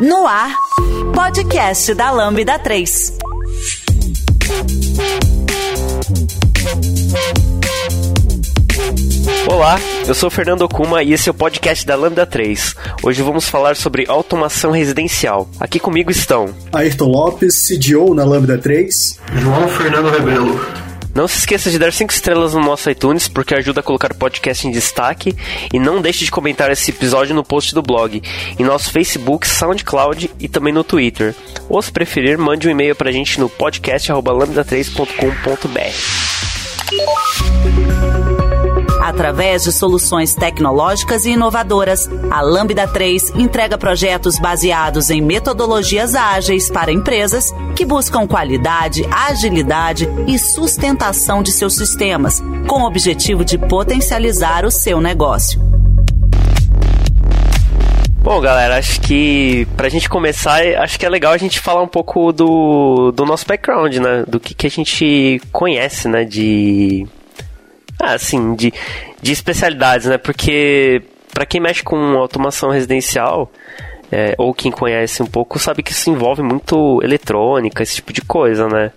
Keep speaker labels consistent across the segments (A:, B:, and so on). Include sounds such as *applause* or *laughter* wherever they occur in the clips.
A: No ar, podcast da Lambda 3.
B: Olá, eu sou Fernando Okuma e esse é o podcast da Lambda 3. Hoje vamos falar sobre automação residencial. Aqui comigo estão
C: Ayrton Lopes, CDO na Lambda 3.
D: João Fernando Rebelo.
B: Não se esqueça de dar 5 estrelas no nosso iTunes, porque ajuda a colocar o podcast em destaque. E não deixe de comentar esse episódio no post do blog, em nosso Facebook, SoundCloud e também no Twitter. Ou se preferir, mande um e-mail pra gente no podcast.lambda3.com.br.
A: Através de soluções tecnológicas e inovadoras, a Lambda 3 entrega projetos baseados em metodologias ágeis para empresas que buscam qualidade, agilidade e sustentação de seus sistemas, com o objetivo de potencializar o seu negócio.
B: Bom, galera, acho que pra gente começar, acho que é legal a gente falar um pouco do, do nosso background, né? Do que, que a gente conhece, né? De ah, assim, de, de especialidades, né? Porque para quem mexe com automação residencial, é, ou quem conhece um pouco, sabe que isso envolve muito eletrônica, esse tipo de coisa, né?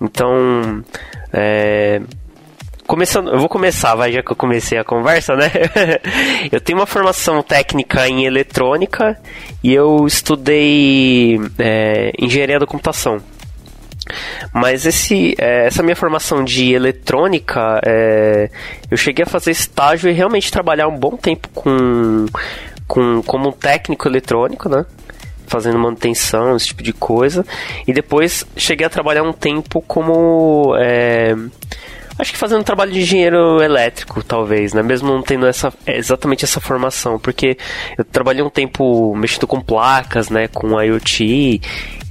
B: Então, é, começando, eu vou começar, vai, já que eu comecei a conversa, né? *laughs* eu tenho uma formação técnica em eletrônica e eu estudei é, engenharia da computação. Mas esse, é, essa minha formação de eletrônica, é, eu cheguei a fazer estágio e realmente trabalhar um bom tempo com, com como um técnico eletrônico, né? Fazendo manutenção, esse tipo de coisa. E depois cheguei a trabalhar um tempo como. É, acho que fazendo trabalho de engenheiro elétrico, talvez, né? Mesmo não tendo essa, exatamente essa formação, porque eu trabalhei um tempo mexendo com placas, né? Com IoT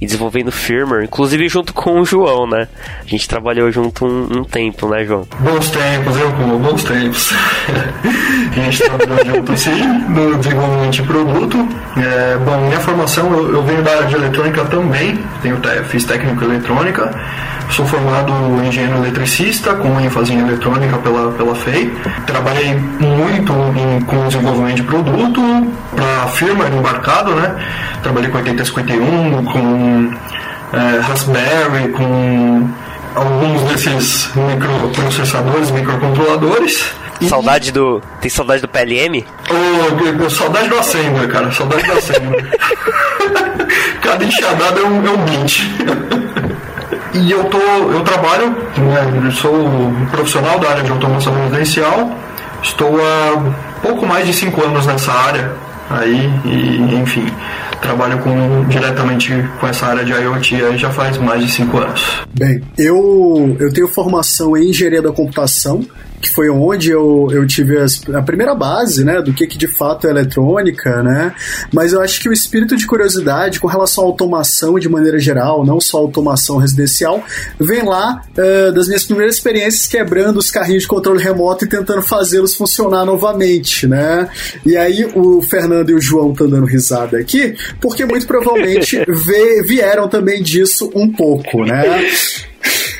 B: e desenvolvendo firmware, inclusive junto com o João, né? A gente trabalhou junto um, um tempo, né, João?
D: Bons tempos, eu como bons tempos. *laughs* a gente trabalhou junto sim, no desenvolvimento de produto. É, bom, minha formação, eu, eu, venho da área de eletrônica também, tenho, fiz técnico eletrônica, sou formado engenheiro eletricista, com ênfase em eletrônica pela, pela FEI. Trabalhei muito em, com desenvolvimento de produto, para firmware embarcado, né? Trabalhei com 8051, com é, Raspberry, com alguns desses microprocessadores, microcontroladores.
B: Saudade do. Tem saudade do PLM?
D: Oh, saudade do Assembler, cara. Saudade do Assembler. *laughs* Cada enxadada é um, é um bint. E eu tô. Eu trabalho, sou profissional da área de automação residencial. Estou há pouco mais de 5 anos nessa área aí, e enfim trabalho com, diretamente com essa área de IoT aí já faz mais de cinco anos.
C: Bem, eu, eu tenho formação em engenharia da computação que foi onde eu, eu tive as, a primeira base, né, do que, que de fato é eletrônica, né, mas eu acho que o espírito de curiosidade com relação à automação de maneira geral, não só automação residencial, vem lá uh, das minhas primeiras experiências quebrando os carrinhos de controle remoto e tentando fazê-los funcionar novamente, né, e aí o Fernando e o João estão dando risada aqui, porque muito provavelmente *laughs* vieram também disso um pouco, né,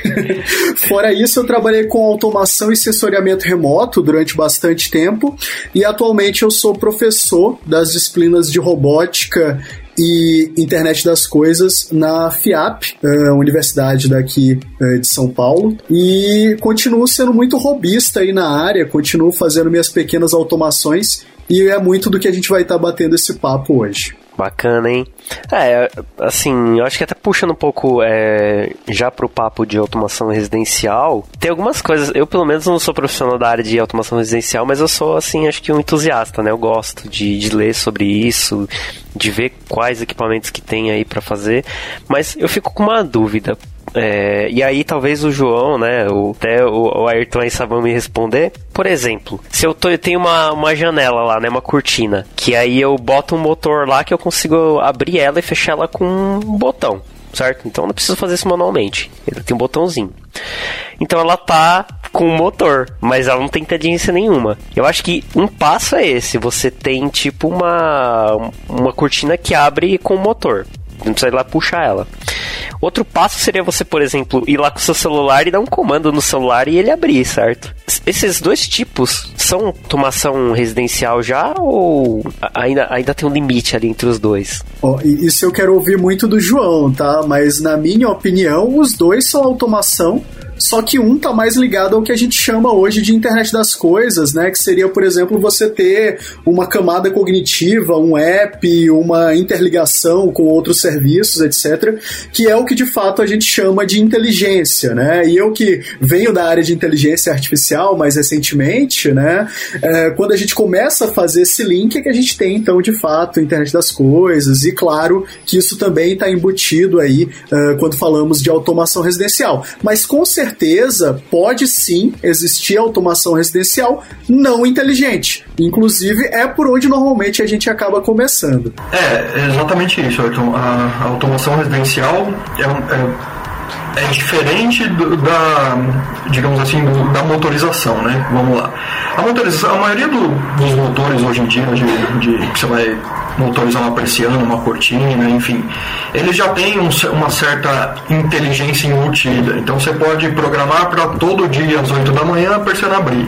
C: *laughs* Fora isso, eu trabalhei com automação e sensoriamento remoto durante bastante tempo. E atualmente eu sou professor das disciplinas de robótica e internet das coisas na FIAP, eh, universidade daqui eh, de São Paulo, e continuo sendo muito robista aí na área, continuo fazendo minhas pequenas automações. E é muito do que a gente vai estar tá batendo esse papo hoje.
B: Bacana, hein? É, assim, eu acho que até puxando um pouco é, já pro papo de automação residencial, tem algumas coisas. Eu, pelo menos, não sou profissional da área de automação residencial, mas eu sou, assim, acho que um entusiasta, né? Eu gosto de, de ler sobre isso, de ver quais equipamentos que tem aí para fazer, mas eu fico com uma dúvida. É, e aí talvez o João, né, o, até o, o Ayrton aí saibam me responder. Por exemplo, se eu, tô, eu tenho uma, uma janela lá, né, uma cortina, que aí eu boto um motor lá que eu consigo abrir ela e fechar ela com um botão certo? Então eu não preciso fazer isso manualmente. Ele tem um botãozinho. Então ela tá com o motor, mas ela não tem tendência nenhuma. Eu acho que um passo é esse: você tem tipo uma, uma cortina que abre com o motor. Não precisa ir lá puxar ela. Outro passo seria você, por exemplo, ir lá com o seu celular e dar um comando no celular e ele abrir, certo? Esses dois tipos são automação residencial já ou ainda, ainda tem um limite ali entre os dois?
C: Oh, isso eu quero ouvir muito do João, tá? Mas na minha opinião, os dois são automação só que um tá mais ligado ao que a gente chama hoje de internet das coisas, né? Que seria, por exemplo, você ter uma camada cognitiva, um app, uma interligação com outros serviços, etc. Que é o que de fato a gente chama de inteligência, né? E eu que venho da área de inteligência artificial mais recentemente, né? É, quando a gente começa a fazer esse link, é que a gente tem então de fato internet das coisas. E claro que isso também está embutido aí uh, quando falamos de automação residencial. Mas com certeza certeza pode sim existir automação residencial não inteligente. Inclusive, é por onde normalmente a gente acaba começando.
D: É, exatamente isso, A automação residencial é, é, é diferente do, da, digamos assim, do, da motorização, né? Vamos lá. A motorização, a maioria do, dos motores hoje em dia, de, de, que você vai motorizar uma persiana, uma cortina, enfim, ele já tem um, uma certa inteligência embutida. Então você pode programar para todo dia às 8 da manhã a persiana abrir.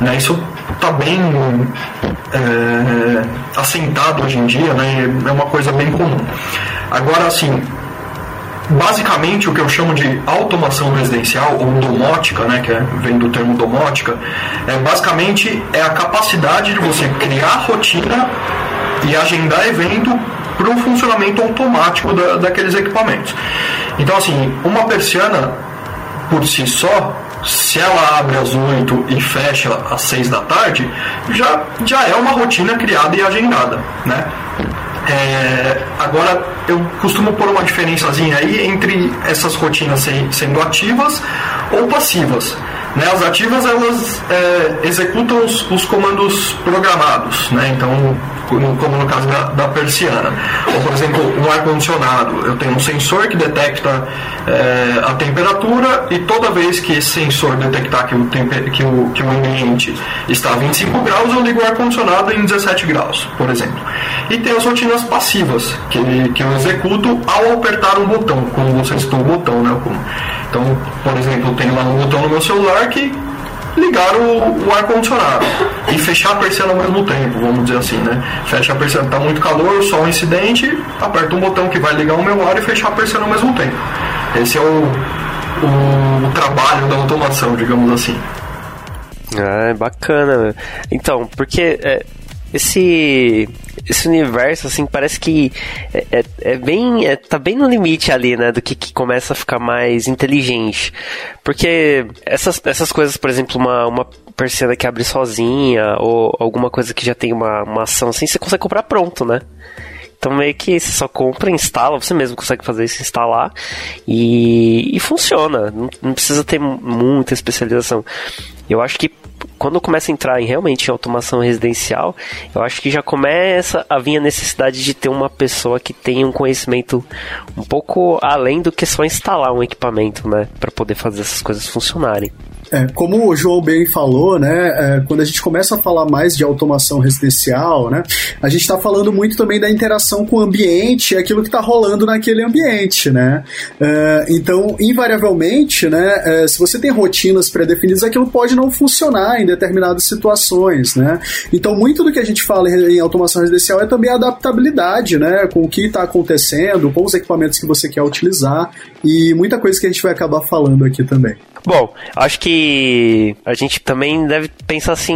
D: Né? Isso está bem é, assentado hoje em dia, né? é uma coisa bem comum. Agora, assim, basicamente o que eu chamo de automação residencial ou domótica, né, que é, vem do termo domótica, é basicamente é a capacidade de você criar rotina e agendar evento para um funcionamento automático da, daqueles equipamentos. Então, assim, uma persiana por si só, se ela abre às 8 e fecha às 6 da tarde, já, já é uma rotina criada e agendada, né? É, agora, eu costumo pôr uma diferençazinha aí entre essas rotinas sendo ativas ou passivas. Né, as ativas elas é, executam os, os, comandos programados, né? então como no caso da, da persiana. Ou, por exemplo, um ar-condicionado. Eu tenho um sensor que detecta é, a temperatura e toda vez que esse sensor detectar que o, que o, que o ambiente está a 25 graus, eu ligo o ar-condicionado em 17 graus, por exemplo. E tem as rotinas passivas, que, que eu executo ao apertar um botão, como você citou o botão, né? Então, por exemplo, tem lá um botão no meu celular que ligar o, o ar-condicionado e fechar a persiana ao mesmo tempo, vamos dizer assim, né? Fecha a persiana, está muito calor, só um incidente, aperta um botão que vai ligar o meu ar e fechar a persiana ao mesmo tempo. Esse é o, o, o trabalho da automação, digamos assim.
B: Ah, bacana. Então, porque é, esse esse universo, assim, parece que é, é, é bem. É, tá bem no limite ali, né? Do que, que começa a ficar mais inteligente. Porque essas, essas coisas, por exemplo, uma, uma persiana que abre sozinha, ou alguma coisa que já tem uma, uma ação assim, você consegue comprar pronto, né? Então meio que você só compra, instala, você mesmo consegue fazer isso, instalar e, e funciona. Não, não, precisa ter muita especialização. Eu acho que quando começa a entrar em realmente em automação residencial, eu acho que já começa a vir a necessidade de ter uma pessoa que tenha um conhecimento um pouco além do que só instalar um equipamento, né, para poder fazer essas coisas funcionarem.
C: É, como o João bem falou, né, é, quando a gente começa a falar mais de automação residencial, né, a gente está falando muito também da interação com o ambiente e aquilo que está rolando naquele ambiente, né. É, então, invariavelmente, né, é, se você tem rotinas pré-definidas, aquilo pode não funcionar em determinadas situações, né. Então, muito do que a gente fala em automação residencial é também a adaptabilidade, né, com o que está acontecendo, com os equipamentos que você quer utilizar e muita coisa que a gente vai acabar falando aqui também.
B: Bom, acho que a gente também deve pensar assim,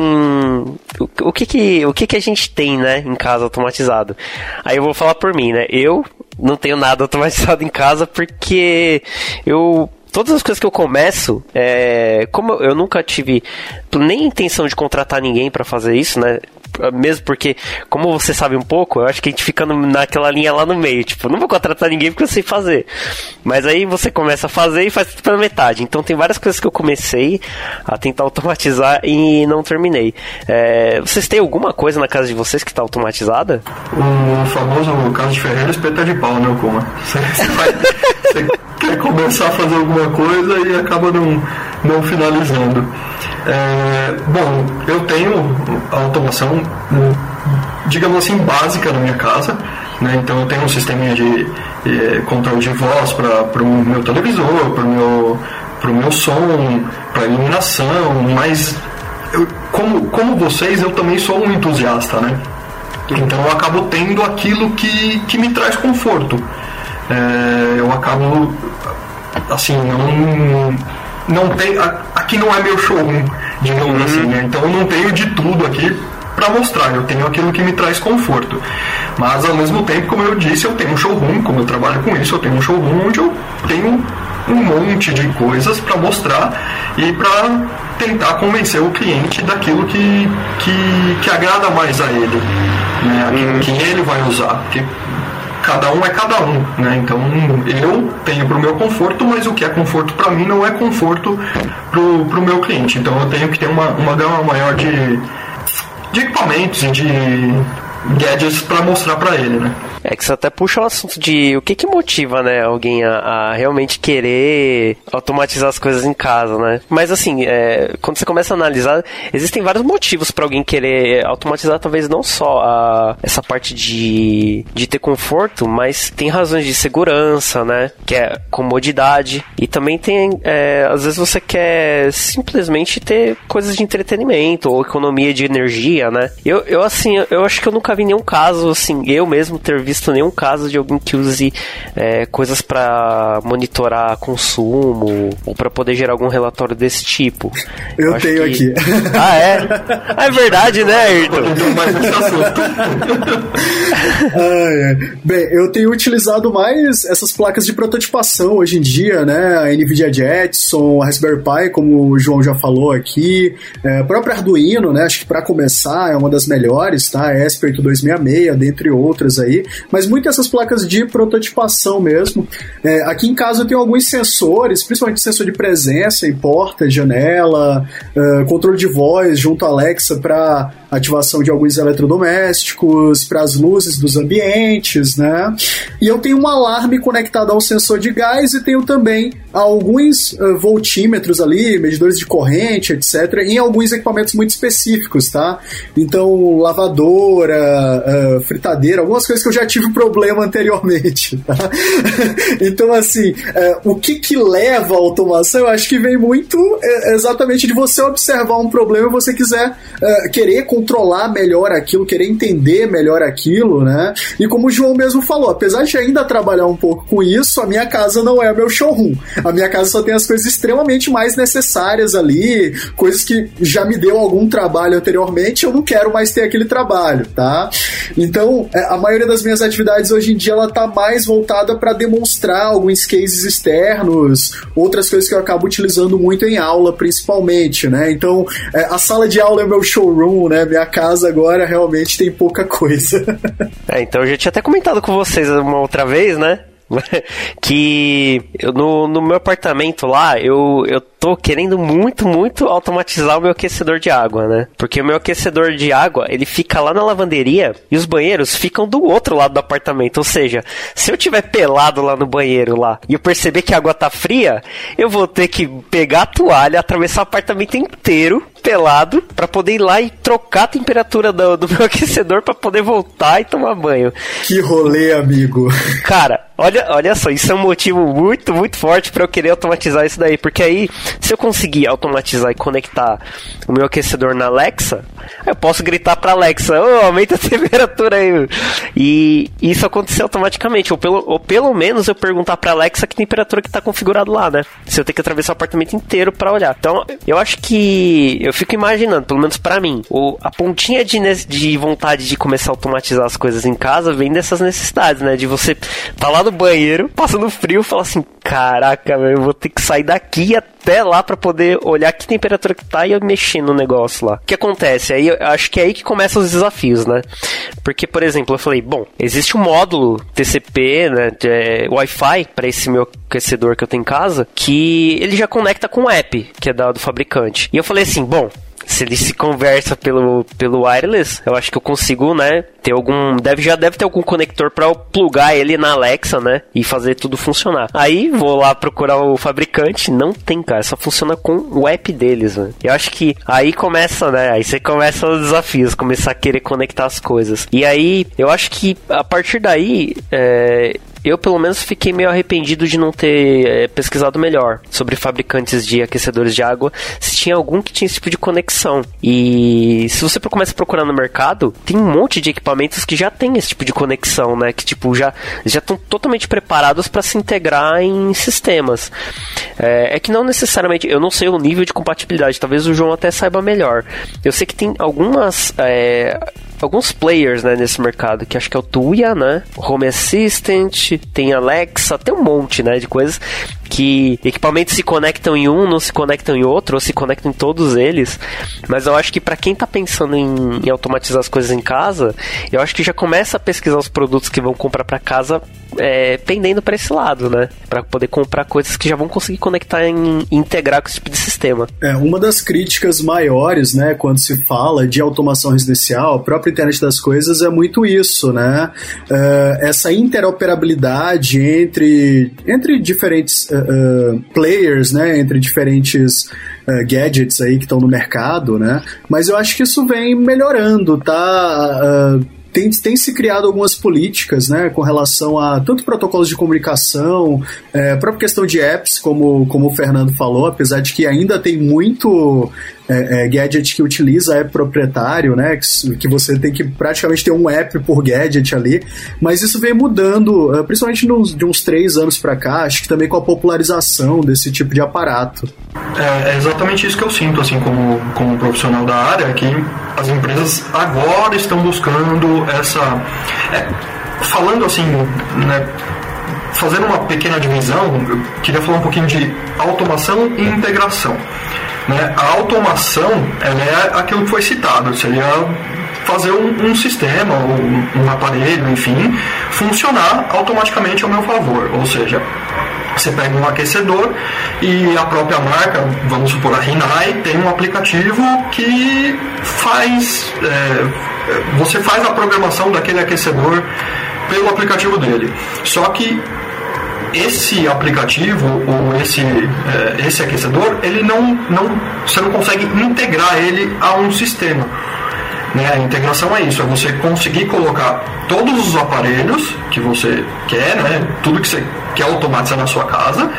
B: o, o, que que o que que a gente tem, né, em casa automatizado. Aí eu vou falar por mim, né? Eu não tenho nada automatizado em casa porque eu todas as coisas que eu começo, é, como eu nunca tive nem intenção de contratar ninguém para fazer isso, né? Mesmo porque, como você sabe um pouco, eu acho que a gente fica naquela linha lá no meio, tipo, não vou contratar ninguém porque eu sei fazer. Mas aí você começa a fazer e faz tudo pela metade. Então tem várias coisas que eu comecei a tentar automatizar e não terminei. É, vocês têm alguma coisa na casa de vocês que está automatizada?
D: O famoso caso de Ferreira espeta de pau, né, Kuma? *laughs* Você, vai, você quer começar a fazer alguma coisa e acaba não, não finalizando. É, bom, eu tenho automação, digamos assim, básica na minha casa. Né? Então eu tenho um sistema de, é, controle de voz para o meu televisor, para o meu, meu som, para iluminação, mas eu, como, como vocês, eu também sou um entusiasta, né? Então eu acabo tendo aquilo que, que me traz conforto. É, eu acabo, assim, não, não tem, aqui não é meu showroom, digamos uhum. assim, né? Então eu não tenho de tudo aqui para mostrar, eu tenho aquilo que me traz conforto. Mas ao mesmo tempo, como eu disse, eu tenho um showroom, como eu trabalho com isso, eu tenho um showroom onde eu tenho um monte de coisas para mostrar e para tentar convencer o cliente daquilo que, que, que agrada mais a ele, né? Aquilo que ele vai usar. Porque cada um é cada um, né? Então eu tenho para o meu conforto, mas o que é conforto para mim não é conforto para o meu cliente. Então eu tenho que ter uma, uma gama maior de, de equipamentos de gadgets para mostrar para ele, né?
B: É que você até puxa o assunto de o que que motiva, né, alguém a, a realmente querer automatizar as coisas em casa, né? Mas assim, é, quando você começa a analisar, existem vários motivos para alguém querer automatizar, talvez não só a, essa parte de, de ter conforto, mas tem razões de segurança, né? Que é comodidade. E também tem, é, às vezes você quer simplesmente ter coisas de entretenimento ou economia de energia, né? Eu, eu assim, eu acho que eu nunca vi nenhum caso, assim, eu mesmo ter visto nenhum caso de alguém que use é, coisas para monitorar consumo ou para poder gerar algum relatório desse tipo.
C: Eu, Eu tenho que... aqui.
B: Ah, é? Ah, é verdade, né, Ayrton? *laughs*
C: Bem, eu tenho utilizado mais essas placas de prototipação hoje em dia, né? A NVIDIA Jetson, a Raspberry Pi, como o João já falou aqui, é, a própria Arduino, né? Acho que para começar é uma das melhores, tá? A Esper 266, dentre outras aí mas muitas dessas placas de prototipação mesmo. É, aqui em casa eu tenho alguns sensores, principalmente sensor de presença em porta, janela, uh, controle de voz junto à Alexa para ativação de alguns eletrodomésticos, para as luzes dos ambientes, né? E eu tenho um alarme conectado ao sensor de gás e tenho também alguns uh, voltímetros ali, medidores de corrente, etc., em alguns equipamentos muito específicos, tá? Então, lavadora, uh, fritadeira, algumas coisas que eu já tive problema *laughs* anteriormente, tá? *laughs* então, assim, uh, o que que leva à automação, eu acho que vem muito exatamente de você observar um problema e você quiser querer controlar melhor aquilo, querer entender melhor aquilo, né? E como o João mesmo falou, apesar de ainda trabalhar um pouco com isso, a minha casa não é meu showroom. A minha casa só tem as coisas extremamente mais necessárias ali, coisas que já me deu algum trabalho anteriormente, eu não quero mais ter aquele trabalho, tá? Então, é, a maioria das minhas atividades hoje em dia ela tá mais voltada para demonstrar alguns cases externos, outras coisas que eu acabo utilizando muito em aula, principalmente, né? Então, é, a sala de aula é meu showroom, né? Minha casa agora realmente tem pouca coisa. *laughs*
B: é, então eu já tinha até comentado com vocês uma outra vez, né? *laughs* que no, no meu apartamento lá, eu, eu tô querendo muito, muito automatizar o meu aquecedor de água, né? Porque o meu aquecedor de água, ele fica lá na lavanderia e os banheiros ficam do outro lado do apartamento. Ou seja, se eu tiver pelado lá no banheiro lá e eu perceber que a água tá fria, eu vou ter que pegar a toalha, atravessar o apartamento inteiro pelado para poder ir lá e trocar a temperatura do, do meu *laughs* aquecedor para poder voltar e tomar banho.
C: Que rolê, amigo.
B: Cara, olha, olha só, isso é um motivo muito, muito forte para eu querer automatizar isso daí, porque aí se eu conseguir automatizar e conectar o meu aquecedor na Alexa, eu posso gritar para Alexa, oh, aumenta a *laughs* temperatura aí. E isso acontecer automaticamente, ou pelo, ou pelo menos eu perguntar para Alexa que temperatura que tá configurado lá, né? Se eu tenho que atravessar o apartamento inteiro para olhar. Então, eu acho que eu fico imaginando, pelo menos para mim, o, a pontinha de, de vontade de começar a automatizar as coisas em casa vem dessas necessidades, né? De você tá lá no banheiro, passando frio, falar assim, caraca, eu vou ter que sair daqui até lá para poder olhar que temperatura que tá e eu mexer no negócio lá. O que acontece? Aí eu acho que é aí que começam os desafios, né? Porque, por exemplo, eu falei, bom, existe um módulo TCP, né, é, Wi-Fi para esse meu aquecedor que eu tenho em casa, que ele já conecta com o app, que é da, do fabricante. E eu falei assim, bom, se ele se conversa pelo, pelo wireless, eu acho que eu consigo, né, ter algum, deve já deve ter algum conector para eu plugar ele na Alexa, né, e fazer tudo funcionar. Aí vou lá procurar o fabricante, não tem, cara, só funciona com o app deles, né. Eu acho que aí começa, né, aí você começa os desafios, começar a querer conectar as coisas. E aí, eu acho que a partir daí, é, eu pelo menos fiquei meio arrependido de não ter é, pesquisado melhor sobre fabricantes de aquecedores de água, se tinha algum que tinha esse tipo de conexão. E se você começa a procurar no mercado, tem um monte de equipamentos que já tem esse tipo de conexão, né? Que tipo já estão totalmente preparados para se integrar em sistemas. É, é, que não necessariamente, eu não sei o nível de compatibilidade, talvez o João até saiba melhor. Eu sei que tem algumas é, alguns players né, nesse mercado, que acho que é o Tuya, né? Home Assistant, tem Alexa, tem um monte né, de coisas que equipamentos se conectam em um, não se conectam em outro, ou se conectam em todos eles. Mas eu acho que para quem tá pensando em, em, automatizar as coisas em casa, eu acho que já começa a pesquisar os produtos que vão comprar para casa é, pendendo para esse lado, né? Para poder comprar coisas que já vão conseguir conectar e integrar com esse tipo de sistema.
C: É, uma das críticas maiores, né, quando se fala de automação residencial, a própria internet das coisas é muito isso, né? Uh, essa interoperabilidade entre, entre diferentes uh, players, né, entre diferentes uh, gadgets aí que estão no mercado, né? Mas eu acho que isso vem melhorando, tá? Uh, tem, tem se criado algumas políticas, né, com relação a tanto protocolos de comunicação, é, própria questão de apps, como, como o Fernando falou, apesar de que ainda tem muito é, é, gadget que utiliza app proprietário, né? Que, que, você tem que praticamente ter um app por gadget ali. Mas isso vem mudando, é, principalmente nos, de uns três anos para cá, acho que também com a popularização desse tipo de aparato.
D: É, é, exatamente isso que eu sinto, assim, como, como profissional da área, que as empresas agora estão buscando essa. É, falando assim, né? Fazendo uma pequena divisão, eu queria falar um pouquinho de automação e integração. Né? A automação é aquilo que foi citado, seria fazer um, um sistema, um, um aparelho, enfim, funcionar automaticamente ao meu favor. Ou seja, você pega um aquecedor e a própria marca, vamos supor a Rinnai, tem um aplicativo que faz. É, você faz a programação daquele aquecedor pelo aplicativo dele. Só que esse aplicativo ou esse, é, esse aquecedor, ele não, não, você não consegue integrar ele a um sistema. Né? A integração é isso, é você conseguir colocar todos os aparelhos que você quer, né? tudo que você quer automatizar na sua casa,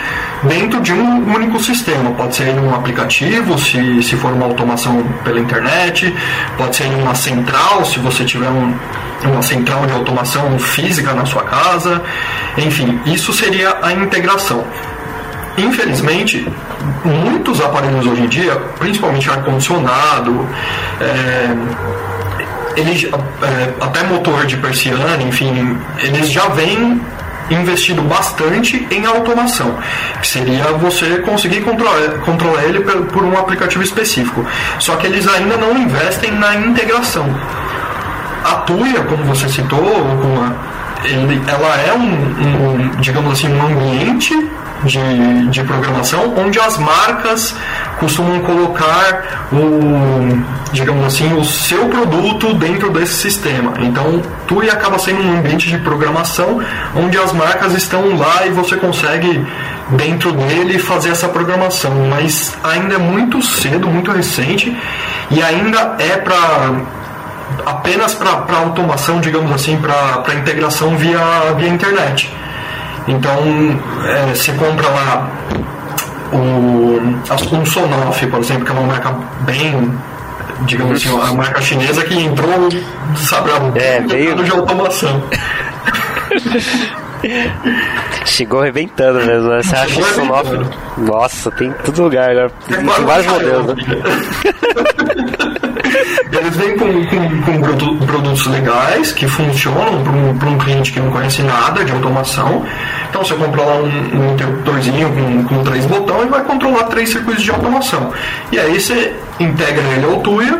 D: dentro de um único sistema. Pode ser em um aplicativo, se, se for uma automação pela internet, pode ser em uma central, se você tiver um, uma central de automação física na sua casa. Enfim, isso seria a integração. Infelizmente, muitos aparelhos hoje em dia, principalmente ar-condicionado, é, eles, é, até motor de persiana, enfim, eles já vêm investido bastante em automação, que seria você conseguir controlar, controlar ele por, um aplicativo específico. Só que eles ainda não investem na integração. A Tuya, como você citou, ele, ela é um, um, digamos assim, um ambiente de, de programação onde as marcas costumam colocar o, digamos assim, o seu produto dentro desse sistema. Então, TUI acaba sendo um ambiente de programação onde as marcas estão lá e você consegue dentro dele fazer essa programação, mas ainda é muito cedo, muito recente e ainda é para apenas para automação, digamos assim, para integração via, via internet. Então, é, você compra lá o, um Sonoff, por exemplo, que é uma marca bem digamos assim, uma marca chinesa que entrou, sabe,
B: é, veio...
D: de automação. *laughs*
B: Chegou arrebentando mesmo, né? Você acha isso novo? Nossa, tem em todo lugar. Né? Tem, vários modelos, né?
D: Eles vêm com, com, com, produtos legais que funcionam para um, um, cliente que não conhece nada de automação. Então você compra lá um, um interruptorzinho com, com três botões e vai controlar três circuitos de automação. E aí você integra ele ao Tuya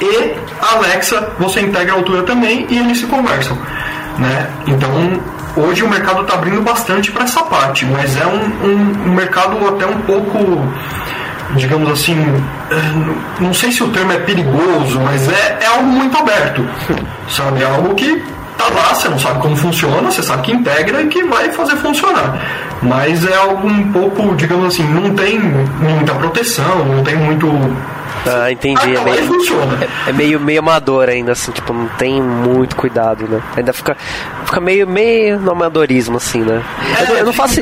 D: e Alexa você integra ao Tuya também e eles se conversam. Né? Então hoje o mercado está abrindo bastante para essa parte, mas é um, um, um mercado até um pouco digamos assim, é, não sei se o termo é perigoso, mas é, é algo muito aberto, sabe? É algo que tá lá, você não sabe como funciona, você sabe que integra e que vai fazer funcionar. Mas é algo um pouco, digamos assim, não tem muita proteção, não tem muito
B: Ah, entendi. É meio,
D: funciona.
B: É, é, meio, meio amador ainda, assim, tipo, não tem muito cuidado, né? Ainda fica, fica meio, meio no amadorismo, assim, né? É, eu, eu não faço.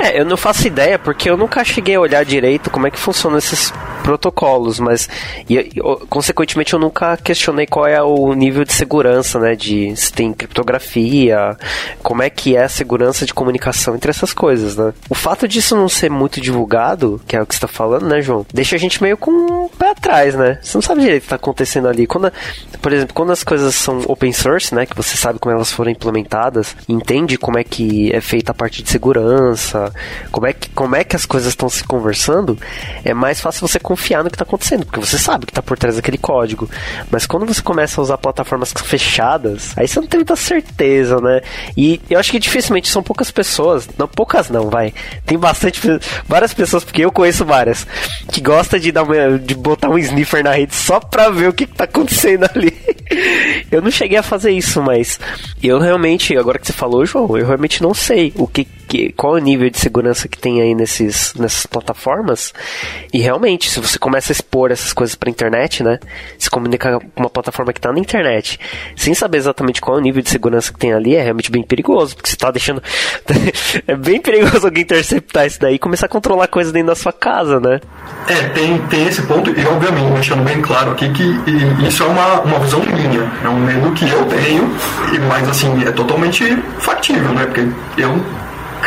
B: É, eu não faço ideia porque eu nunca cheguei a olhar direito como é que funcionam esses protocolos, mas e, e, consequentemente eu nunca questionei qual é o nível de segurança, né? De se tem criptografia, como é que é a segurança de comunicação entre essas coisas, né? O fato disso não ser muito divulgado, que é o que está falando, né, João? Deixa a gente meio com um pé atrás, né? Você não sabe direito o que está acontecendo ali. Quando, por exemplo, quando as coisas são open source, né? Que você sabe como elas foram implementadas, entende como é que é feita a parte de segurança, como é que, como é que as coisas estão se conversando, é mais fácil você confiar no que está acontecendo, porque você sabe que está por trás daquele código. Mas quando você começa a usar plataformas fechadas, aí você não tem muita certeza, né? E eu acho que dificilmente são poucas pessoas, não poucas não, vai. Tem bastante várias pessoas, porque eu conheço várias, que gosta de dar uma, de botar um sniffer na rede só pra ver o que, está acontecendo *laughs* ali. eu não cheguei a fazer isso, mas eu realmente, agora que você falou, João, eu realmente não sei o que que, qual é o nível de segurança que tem aí nesses, nessas plataformas. E realmente, se você começa a expor essas coisas para internet, né? Se comunica com uma plataforma que está na internet, sem saber exatamente qual é o nível de segurança que tem ali, é realmente bem perigoso, porque você está deixando. *laughs* é bem perigoso alguém interceptar isso daí e começar a controlar coisas dentro da sua casa, né?
D: É, tem, tem esse ponto, e obviamente, deixando bem claro aqui que isso é uma, uma visão minha, é um medo que eu tenho, mas assim, é totalmente factível, né? Porque eu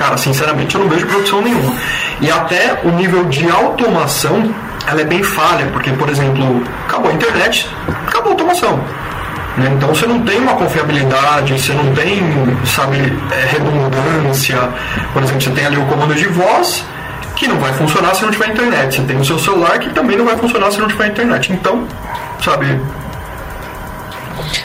D: cara, sinceramente eu não vejo produção nenhuma. E até o nível de automação, ela é bem falha, porque, por exemplo, acabou a internet, acabou a automação. Né? Então você não tem uma confiabilidade, você não tem, sabe, é, redundância. Por exemplo, você tem ali o comando de voz, que não vai funcionar se não tiver internet. Você tem o seu celular que também não vai funcionar se não tiver internet. Então, sabe,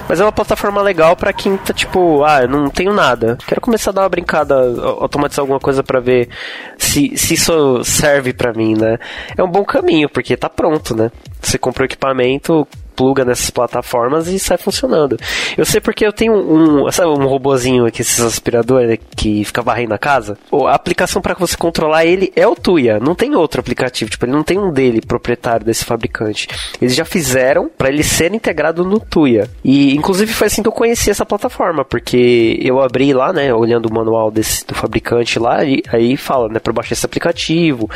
B: mas é uma plataforma legal para quem tá tipo, ah, eu não tenho nada. Quero começar a dar uma brincada, automatizar alguma coisa para ver se, se isso serve para mim, né? É um bom caminho, porque tá pronto, né? Você comprou equipamento, pluga nessas plataformas e sai funcionando. Eu sei porque eu tenho um, sabe um robozinho aqui, esses aspiradores que fica varrendo a casa? A aplicação para você controlar ele é o Tuya, não tem outro aplicativo, tipo, ele não tem um dele proprietário desse fabricante. Eles já fizeram para ele ser integrado no Tuya. E inclusive foi assim que eu conheci essa plataforma, porque eu abri lá, né, olhando o manual desse do fabricante lá e aí fala, né, para baixar esse aplicativo,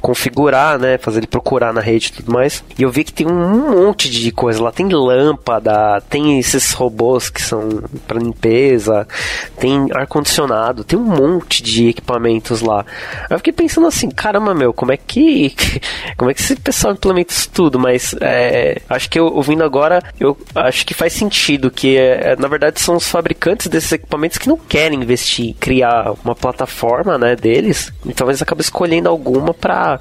B: configurar, né, fazer ele procurar na rede e tudo mais. E eu vi que tem um monte de coisa. Lá tem lâmpada, tem esses robôs que são para limpeza, tem ar-condicionado, tem um monte de equipamentos lá. Eu fiquei pensando assim, caramba, meu, como é que. *laughs* Como é que esse pessoal implementa isso tudo? Mas é, acho que eu, ouvindo agora, eu acho que faz sentido que, é, na verdade, são os fabricantes desses equipamentos que não querem investir, criar uma plataforma né, deles. Então eles acabam escolhendo alguma para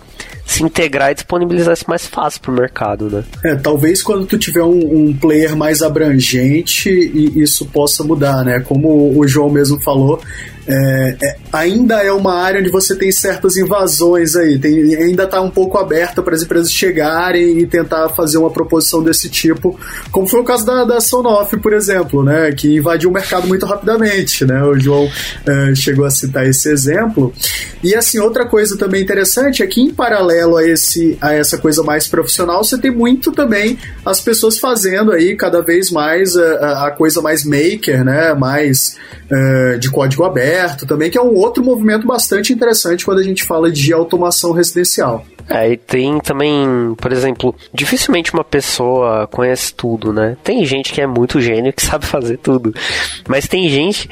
B: se integrar e disponibilizar isso mais fácil para o mercado, né?
C: É, talvez quando tu tiver um, um, player mais abrangente e isso possa mudar, né? Como o João mesmo falou, é, é, ainda é uma área onde você tem certas invasões aí, tem, ainda está um pouco aberta para as empresas chegarem e tentar fazer uma proposição desse tipo, como foi o caso da, da Sonoff, por exemplo, né, que invadiu o mercado muito rapidamente, né, o João é, chegou a citar esse exemplo. E assim, outra coisa também interessante é que em paralelo a, esse, a essa coisa mais profissional, você tem muito também as pessoas fazendo aí cada vez mais a, a coisa mais maker, né, mais uh, de código aberto também, que é um outro movimento bastante interessante quando a gente fala de automação residencial.
B: É, e tem também, por exemplo, dificilmente uma pessoa conhece tudo, né? Tem gente que é muito gênio que *laughs* sabe fazer tudo, mas tem gente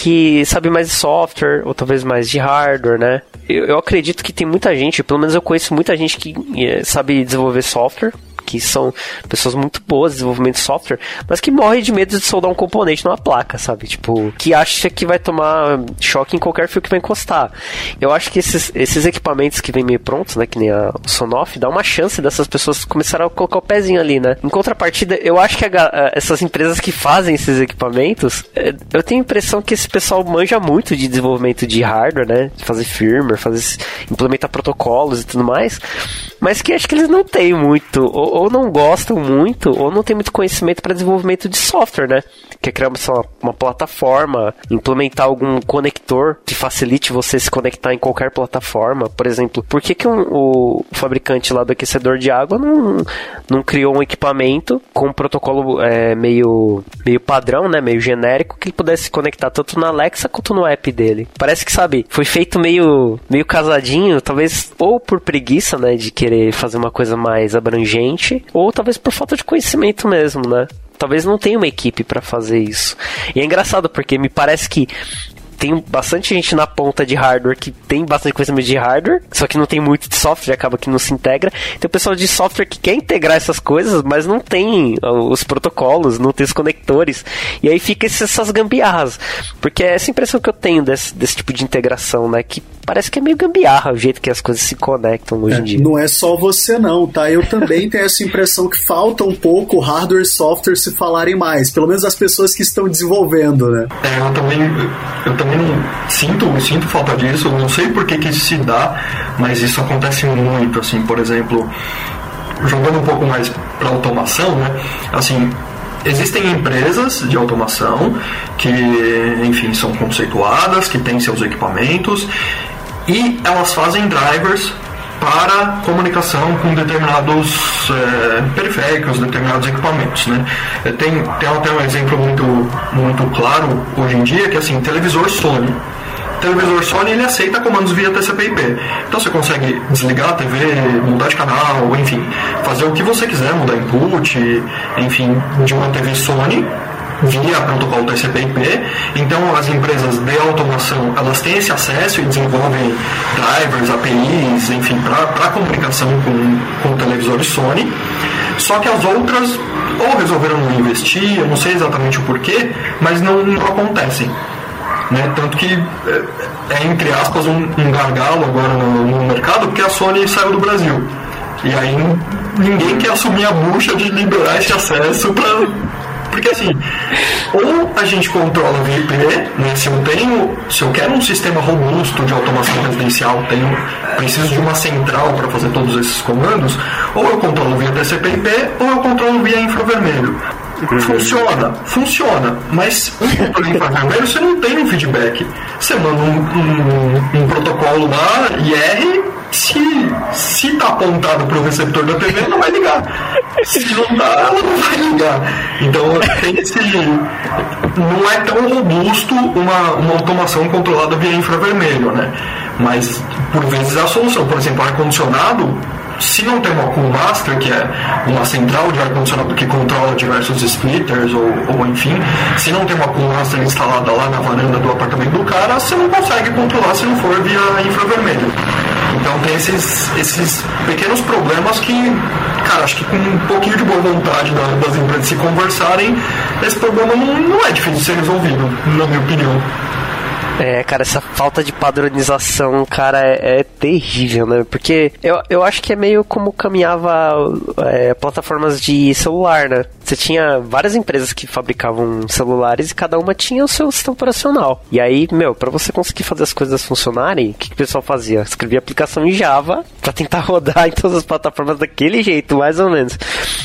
B: que sabe mais de software ou talvez mais de hardware, né? Eu, eu acredito que tem muita gente, pelo menos eu conheço muita gente que é, sabe desenvolver software, que são pessoas muito boas de desenvolvimento de software, mas que morrem de medo de soldar um componente numa placa, sabe? Tipo, que acha que vai tomar choque em qualquer fio que vai encostar. Eu acho que esses, esses equipamentos que vêm meio prontos, né, que nem a Sonoff, dá uma chance dessas pessoas começarem a colocar o pezinho ali, né? Em contrapartida, eu acho que a, essas empresas que fazem esses equipamentos, é, eu tenho a impressão que esse pessoal manja muito de desenvolvimento de hardware, né? Fazer firmware, fazer implementar protocolos e tudo mais, mas que acho que eles não têm muito, ou, ou não gostam muito, ou não tem muito conhecimento para desenvolvimento de software, né? Quer criar uma, uma plataforma, implementar algum conector que facilite você se conectar em qualquer plataforma. Por exemplo, por que, que um, o fabricante lá do aquecedor de água não, não criou um equipamento com um protocolo é, meio, meio padrão, né? Meio genérico, que ele pudesse conectar tanto na Alexa quanto no app dele. Parece que, sabe, foi feito meio, meio casadinho, talvez ou por preguiça, né? De querer fazer uma coisa mais abrangente, ou talvez por falta de conhecimento mesmo, né? Talvez não tenha uma equipe para fazer isso. E é engraçado porque me parece que tem bastante gente na ponta de hardware que tem bastante conhecimento de hardware, só que não tem muito de software, acaba que não se integra. Tem o pessoal de software que quer integrar essas coisas, mas não tem os protocolos, não tem os conectores. E aí fica essas gambiarras. Porque é essa impressão que eu tenho desse, desse tipo de integração, né? Que parece que é meio gambiarra o jeito que as coisas se conectam hoje
C: é,
B: em dia.
C: Não é só você não, tá? Eu também tenho essa impressão que falta um pouco hardware e software se falarem mais, pelo menos as pessoas que estão desenvolvendo, né?
D: É, eu também, eu também sinto, sinto falta disso, não sei por que, que isso se dá, mas isso acontece muito, assim, por exemplo, jogando um pouco mais para automação, né? Assim, existem empresas de automação que, enfim, são conceituadas, que têm seus equipamentos e elas fazem drivers para comunicação com determinados é, periféricos, determinados equipamentos. Né? Tem, tem até um exemplo muito, muito claro hoje em dia, que é assim, televisor Sony. Televisor Sony ele aceita comandos via TCP/IP. Então você consegue desligar a TV, mudar de canal, enfim, fazer o que você quiser, mudar input, enfim, de uma TV Sony via protocolo TCP/IP. Então as empresas de automação elas têm esse acesso e desenvolvem drivers, APIs, enfim, para comunicação com, com televisores Sony. Só que as outras ou resolveram não investir, eu não sei exatamente o porquê, mas não, não acontecem. Né? Tanto que é, é entre aspas, um, um gargalo agora no, no mercado, porque a Sony saiu do Brasil. E aí ninguém quer assumir a bucha de liberar esse acesso para porque assim, ou a gente controla via IP, né? Se eu tenho, se eu quero um sistema robusto de automação residencial, tenho, preciso de uma central para fazer todos esses comandos, ou eu controlo via TCP/IP, ou eu controlo via infravermelho. Funciona, funciona, mas um controle infravermelho você não tem um feedback. Você manda um, um, um protocolo lá, IR, se, se tá apontado para o receptor da TV, não vai ligar. Se não tá, ela não vai ligar. Então tem esse. Não é tão robusto uma, uma automação controlada via infravermelho, né? Mas por vezes é a solução. Por exemplo, ar-condicionado se não tem uma Cool Master, que é uma central de ar-condicionado que controla diversos splitters ou, ou enfim, se não tem uma Cool Master instalada lá na varanda do apartamento do cara, você não consegue controlar se não for via infravermelho. Então tem esses, esses pequenos problemas que, cara, acho que com um pouquinho de boa vontade das empresas se conversarem, esse problema não, não é difícil de ser resolvido, na minha opinião.
B: É, cara, essa falta de padronização, cara, é, é terrível, né? Porque eu, eu acho que é meio como caminhava é, plataformas de celular, né? Você tinha várias empresas que fabricavam celulares e cada uma tinha o seu sistema operacional. E aí, meu, para você conseguir fazer as coisas funcionarem, o que, que o pessoal fazia? Escrevia aplicação em Java para tentar *laughs* rodar em todas as plataformas daquele jeito, mais ou menos.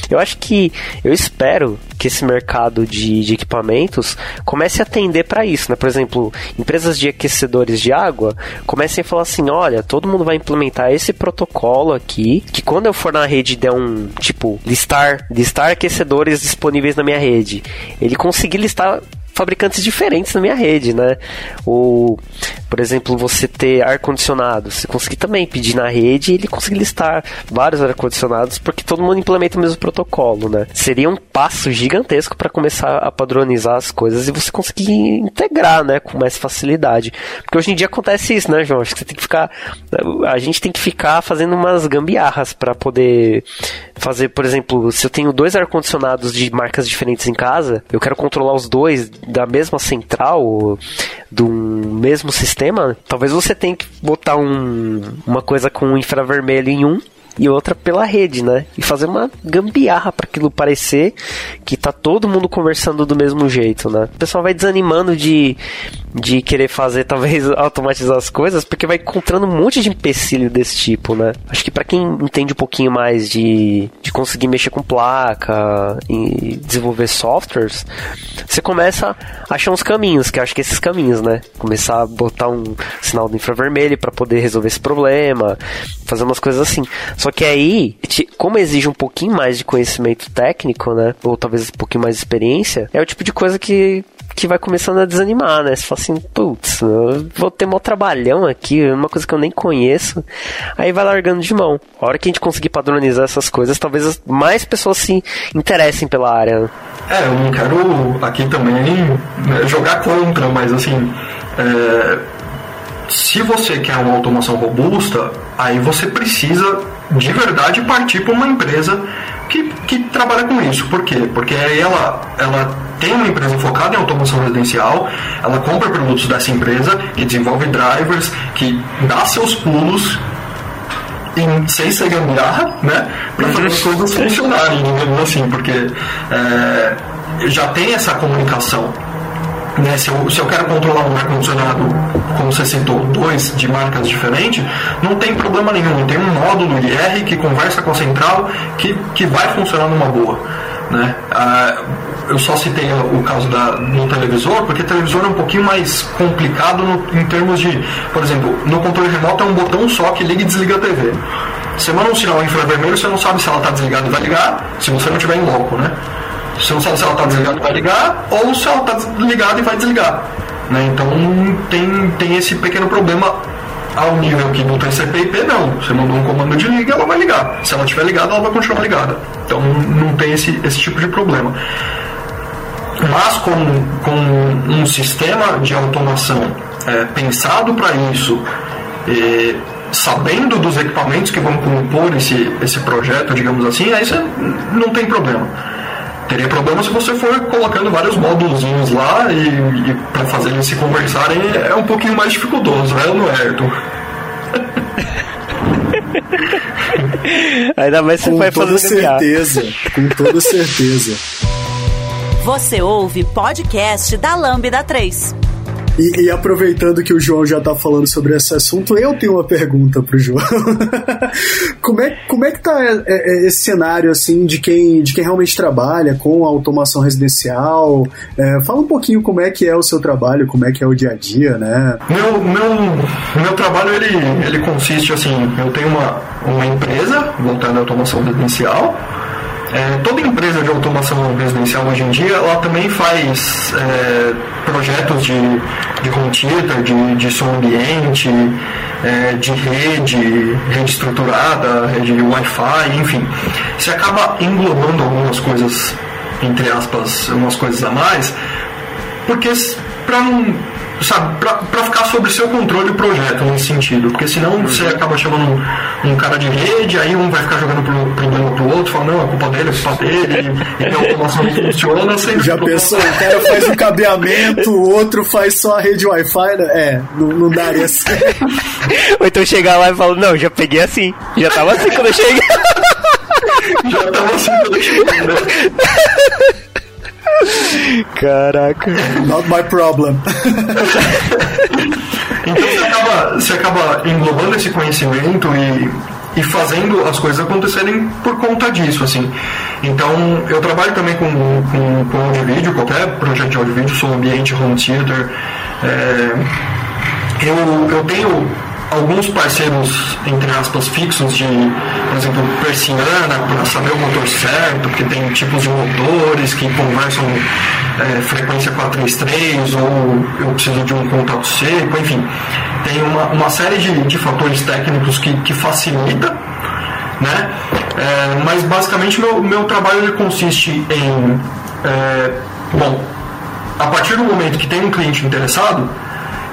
B: Eu acho que, eu espero que esse mercado de, de equipamentos comece a atender para isso, né? Por exemplo, empresas de aquecedores de água comecem a falar assim: olha, todo mundo vai implementar esse protocolo aqui, que quando eu for na rede der um tipo listar, listar aquecedores disponíveis na minha rede, ele conseguir listar fabricantes diferentes na minha rede, né? Ou, por exemplo, você ter ar-condicionado, você conseguir também pedir na rede e ele conseguir listar vários ar-condicionados, porque todo mundo implementa o mesmo protocolo, né? Seria um passo gigantesco para começar a padronizar as coisas e você conseguir integrar, né, com mais facilidade. Porque hoje em dia acontece isso, né, João? Acho que você tem que ficar. A gente tem que ficar fazendo umas gambiarras para poder fazer, por exemplo, se eu tenho dois ar-condicionados de marcas diferentes em casa, eu quero controlar os dois da mesma central, do mesmo sistema, talvez você tenha que botar um, uma coisa com infravermelho em um e outra pela rede, né? E fazer uma gambiarra para aquilo parecer que tá todo mundo conversando do mesmo jeito, né? O pessoal vai desanimando de, de querer fazer, *laughs* talvez, automatizar as coisas, porque vai encontrando um monte de empecilho desse tipo, né? Acho que para quem entende um pouquinho mais de, de conseguir mexer com placa e desenvolver softwares, você começa a achar uns caminhos, que acho que esses caminhos, né? Começar a botar um sinal do infravermelho para poder resolver esse problema, fazer umas coisas assim. Só que aí, como exige um pouquinho mais de conhecimento técnico, né? Ou talvez um pouquinho mais de experiência, é o tipo de coisa que que vai começando a desanimar, né? Você fala assim, putz, vou ter mó trabalhão aqui, uma coisa que eu nem conheço. Aí vai largando de mão. A hora que a gente conseguir padronizar essas coisas, talvez mais pessoas se interessem pela área. Né?
D: É, eu não quero aqui também né, jogar contra, mas assim, é, se você quer uma automação robusta, aí você precisa de verdade partir para uma empresa que, que trabalha com isso. Por quê? Porque aí ela, ela tem uma empresa focada em automação residencial, ela compra produtos dessa empresa, que desenvolve drivers, que dá seus pulos em, sem ser gambiarra, né? Para fazer as coisas funcionarem, assim, porque é, já tem essa comunicação né, se, eu, se eu quero controlar um ar-condicionado, como você citou, dois de marcas diferentes, não tem problema nenhum. Tem um módulo IR que conversa com a central que, que vai funcionar numa boa. Né? Ah, eu só citei o caso da, no televisor, porque televisor é um pouquinho mais complicado no, em termos de, por exemplo, no controle remoto é um botão só que liga e desliga a TV. Você manda um sinal infravermelho, você não sabe se ela está desligada e vai ligar, se você não estiver em loco, né? Se ela está desligada e vai ligar, ou se ela está ligada e vai desligar. Né? Então tem, tem esse pequeno problema ao nível que não tem CP não. Você mandou um comando de liga, ela vai ligar. Se ela estiver ligada, ela vai continuar ligada. Então não tem esse, esse tipo de problema. Mas com, com um sistema de automação é, pensado para isso, é, sabendo dos equipamentos que vão compor esse, esse projeto, digamos assim, aí você não tem problema. Teria problema se você for colocando vários módulos lá e, e para fazer eles se conversarem é um pouquinho mais dificultoso, né, não é, Arthur? *laughs*
B: Ainda mais se vai fazer
C: certeza, com toda certeza.
A: Você ouve podcast da Lambda 3.
C: E, e, aproveitando que o João já tá falando sobre esse assunto, eu tenho uma pergunta pro João. *laughs* como, é, como é que tá é, é, esse cenário, assim, de quem, de quem realmente trabalha com automação residencial? É, fala um pouquinho como é que é o seu trabalho, como é que é o dia a dia, né?
D: Meu, meu, meu trabalho, ele, ele consiste, assim, eu tenho uma, uma empresa voltada à automação residencial, é, toda empresa de automação residencial hoje em dia, ela também faz é, projetos de, de home theater, de, de som ambiente, é, de rede, rede estruturada, rede Wi-Fi, enfim. Você acaba englobando algumas coisas, entre aspas, algumas coisas a mais, porque para não sabe, pra, pra ficar sob seu controle o projeto nesse sentido, porque senão uhum. você acaba chamando um, um, cara de rede, aí um vai ficar jogando pro, problema pro outro, falando, não, a culpa dele, é culpa dele, e, e a automação não funciona,
C: sempre Já pensou, o cara faz o *laughs* cabeamento, o outro faz só a rede Wi-Fi, né? é, não, não daria certo.
B: Ou então chegar lá e falar, não, já peguei assim, já tava assim quando eu cheguei. *laughs*
D: já tava assim quando eu cheguei, né? *laughs*
B: Caraca.
C: Not my problem.
D: então você acaba, você acaba englobando esse conhecimento e, e fazendo as coisas acontecerem por conta disso, assim. Então, eu trabalho também com, com, com vídeo, qualquer projeto de vídeo, sou ambiente, home theater. É, eu, eu tenho alguns parceiros, entre aspas, fixos de, por exemplo, persiana, para saber o motor certo, porque tem tipos de motores que conversam é, frequência 433, ou eu preciso de um contato seco, enfim. Tem uma, uma série de, de fatores técnicos que, que facilita, né? É, mas basicamente meu, meu trabalho ele consiste em, é, bom, a partir do momento que tem um cliente interessado,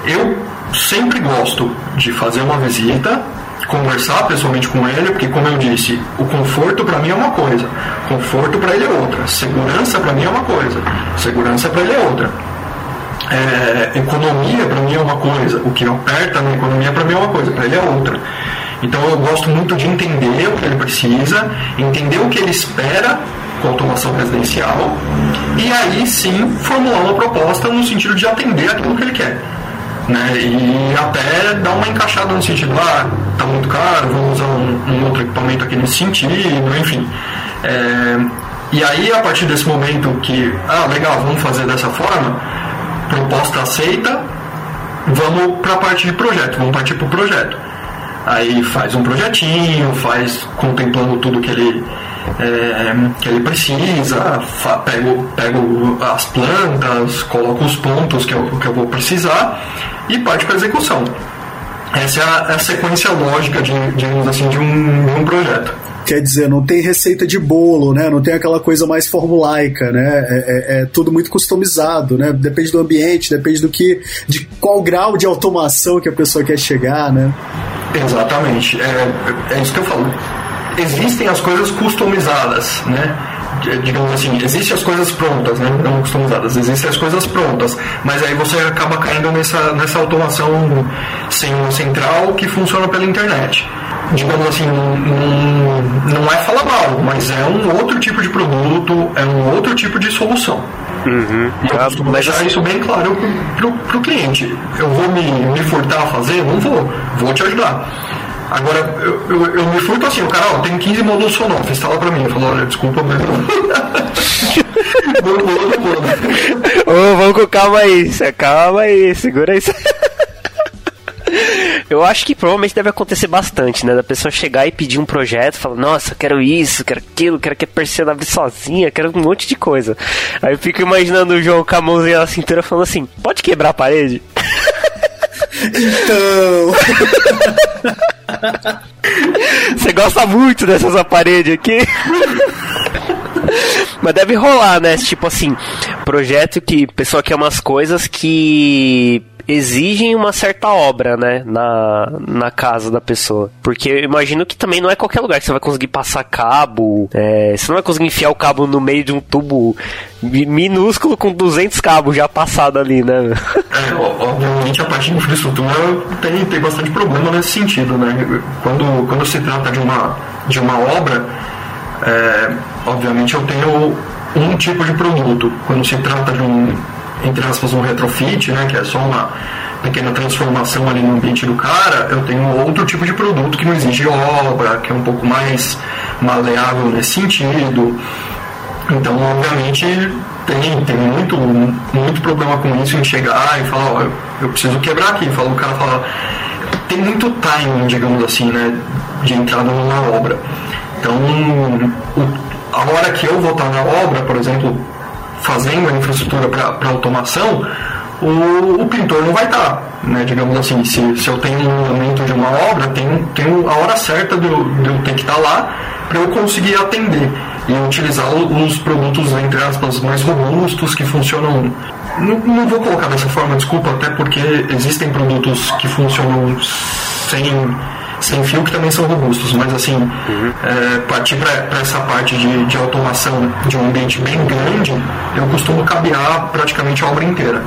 D: eu sempre gosto de fazer uma visita, conversar pessoalmente com ele, porque como eu disse, o conforto para mim é uma coisa, conforto para ele é outra, segurança para mim é uma coisa, segurança para ele é outra. É, economia para mim é uma coisa, o que aperta na economia para mim é uma coisa, para ele é outra. Então eu gosto muito de entender o que ele precisa, entender o que ele espera com automação residencial e aí sim formular uma proposta no sentido de atender aquilo que ele quer. Né? E até dar uma encaixada no sentido, ah, tá muito caro, vamos usar um, um outro equipamento aqui nesse sentido, enfim. É, e aí, a partir desse momento que, ah, legal, vamos fazer dessa forma, proposta aceita, vamos para a parte de projeto, vamos partir para o projeto. Aí faz um projetinho, faz contemplando tudo que ele, é, que ele precisa, pego, pego as plantas, coloco os pontos que eu, que eu vou precisar e parte para execução. Essa é a, é a sequência lógica de, digamos assim, de um, de um projeto.
C: Quer dizer, não tem receita de bolo, né? Não tem aquela coisa mais formulaica, né? É, é, é, tudo muito customizado, né? Depende do ambiente, depende do que, de qual grau de automação que a pessoa quer chegar, né?
D: Exatamente. É, é isso que eu falo. Existem as coisas customizadas, né? digamos assim, existem as coisas prontas, né? não customizadas, existem as coisas prontas, mas aí você acaba caindo nessa, nessa automação sem central que funciona pela internet. Digamos assim, não, não é falar mal, mas é um outro tipo de produto, é um outro tipo de solução.
B: Uhum.
D: Eu ah, costumo mas deixar assim... isso bem claro pro, pro, pro cliente. Eu vou me, me furtar a fazer? Não vou. Vou te ajudar. Agora, eu, eu, eu me furto assim, o cara, ó, tem 15 módulos Sonoff, instala pra mim. Eu falo, olha, desculpa, mas não. *laughs*
B: Ô, vamos com calma aí, calma aí, segura isso. Eu acho que provavelmente deve acontecer bastante, né? Da pessoa chegar e pedir um projeto, falar, nossa, quero isso, quero aquilo, quero que a persiana abra sozinha, quero um monte de coisa. Aí eu fico imaginando o João com a mãozinha na cintura falando assim, pode quebrar a parede? *laughs*
C: Então.
B: Você gosta muito dessas paredes aqui? Mas deve rolar, né? Tipo assim, projeto que pessoa quer umas coisas que exigem uma certa obra, né, na, na casa da pessoa. Porque eu imagino que também não é qualquer lugar que você vai conseguir passar cabo, é, você não vai conseguir enfiar o cabo no meio de um tubo minúsculo com 200 cabos já passado ali, né?
D: É, obviamente a parte de infraestrutura tem, tem bastante problema nesse sentido, né? Quando, quando se trata de uma, de uma obra, é, obviamente eu tenho um tipo de produto. Quando se trata de um entre aspas, um retrofit, né, que é só uma pequena transformação ali no ambiente do cara, eu tenho outro tipo de produto que não exige obra, que é um pouco mais maleável nesse sentido. Então, obviamente, tem, tem muito, muito problema com isso em chegar e falar, ó, eu, eu preciso quebrar aqui. Fala, o cara fala, tem muito timing, digamos assim, né, de entrada numa obra. Então, o, a hora que eu vou estar na obra, por exemplo, fazendo a infraestrutura para automação, o, o, pintor não vai estar. Né? Digamos assim, se, se eu tenho um momento de uma obra, tem, a hora certa de eu, de eu ter que estar lá para eu conseguir atender e utilizar os produtos, entre aspas, mais robustos que funcionam. Não, não vou colocar dessa forma, desculpa, até porque existem produtos que funcionam sem sem fio que também são robustos, mas assim, uhum. é, partir para essa parte de, de automação de um ambiente bem grande, eu costumo cabear praticamente a obra inteira.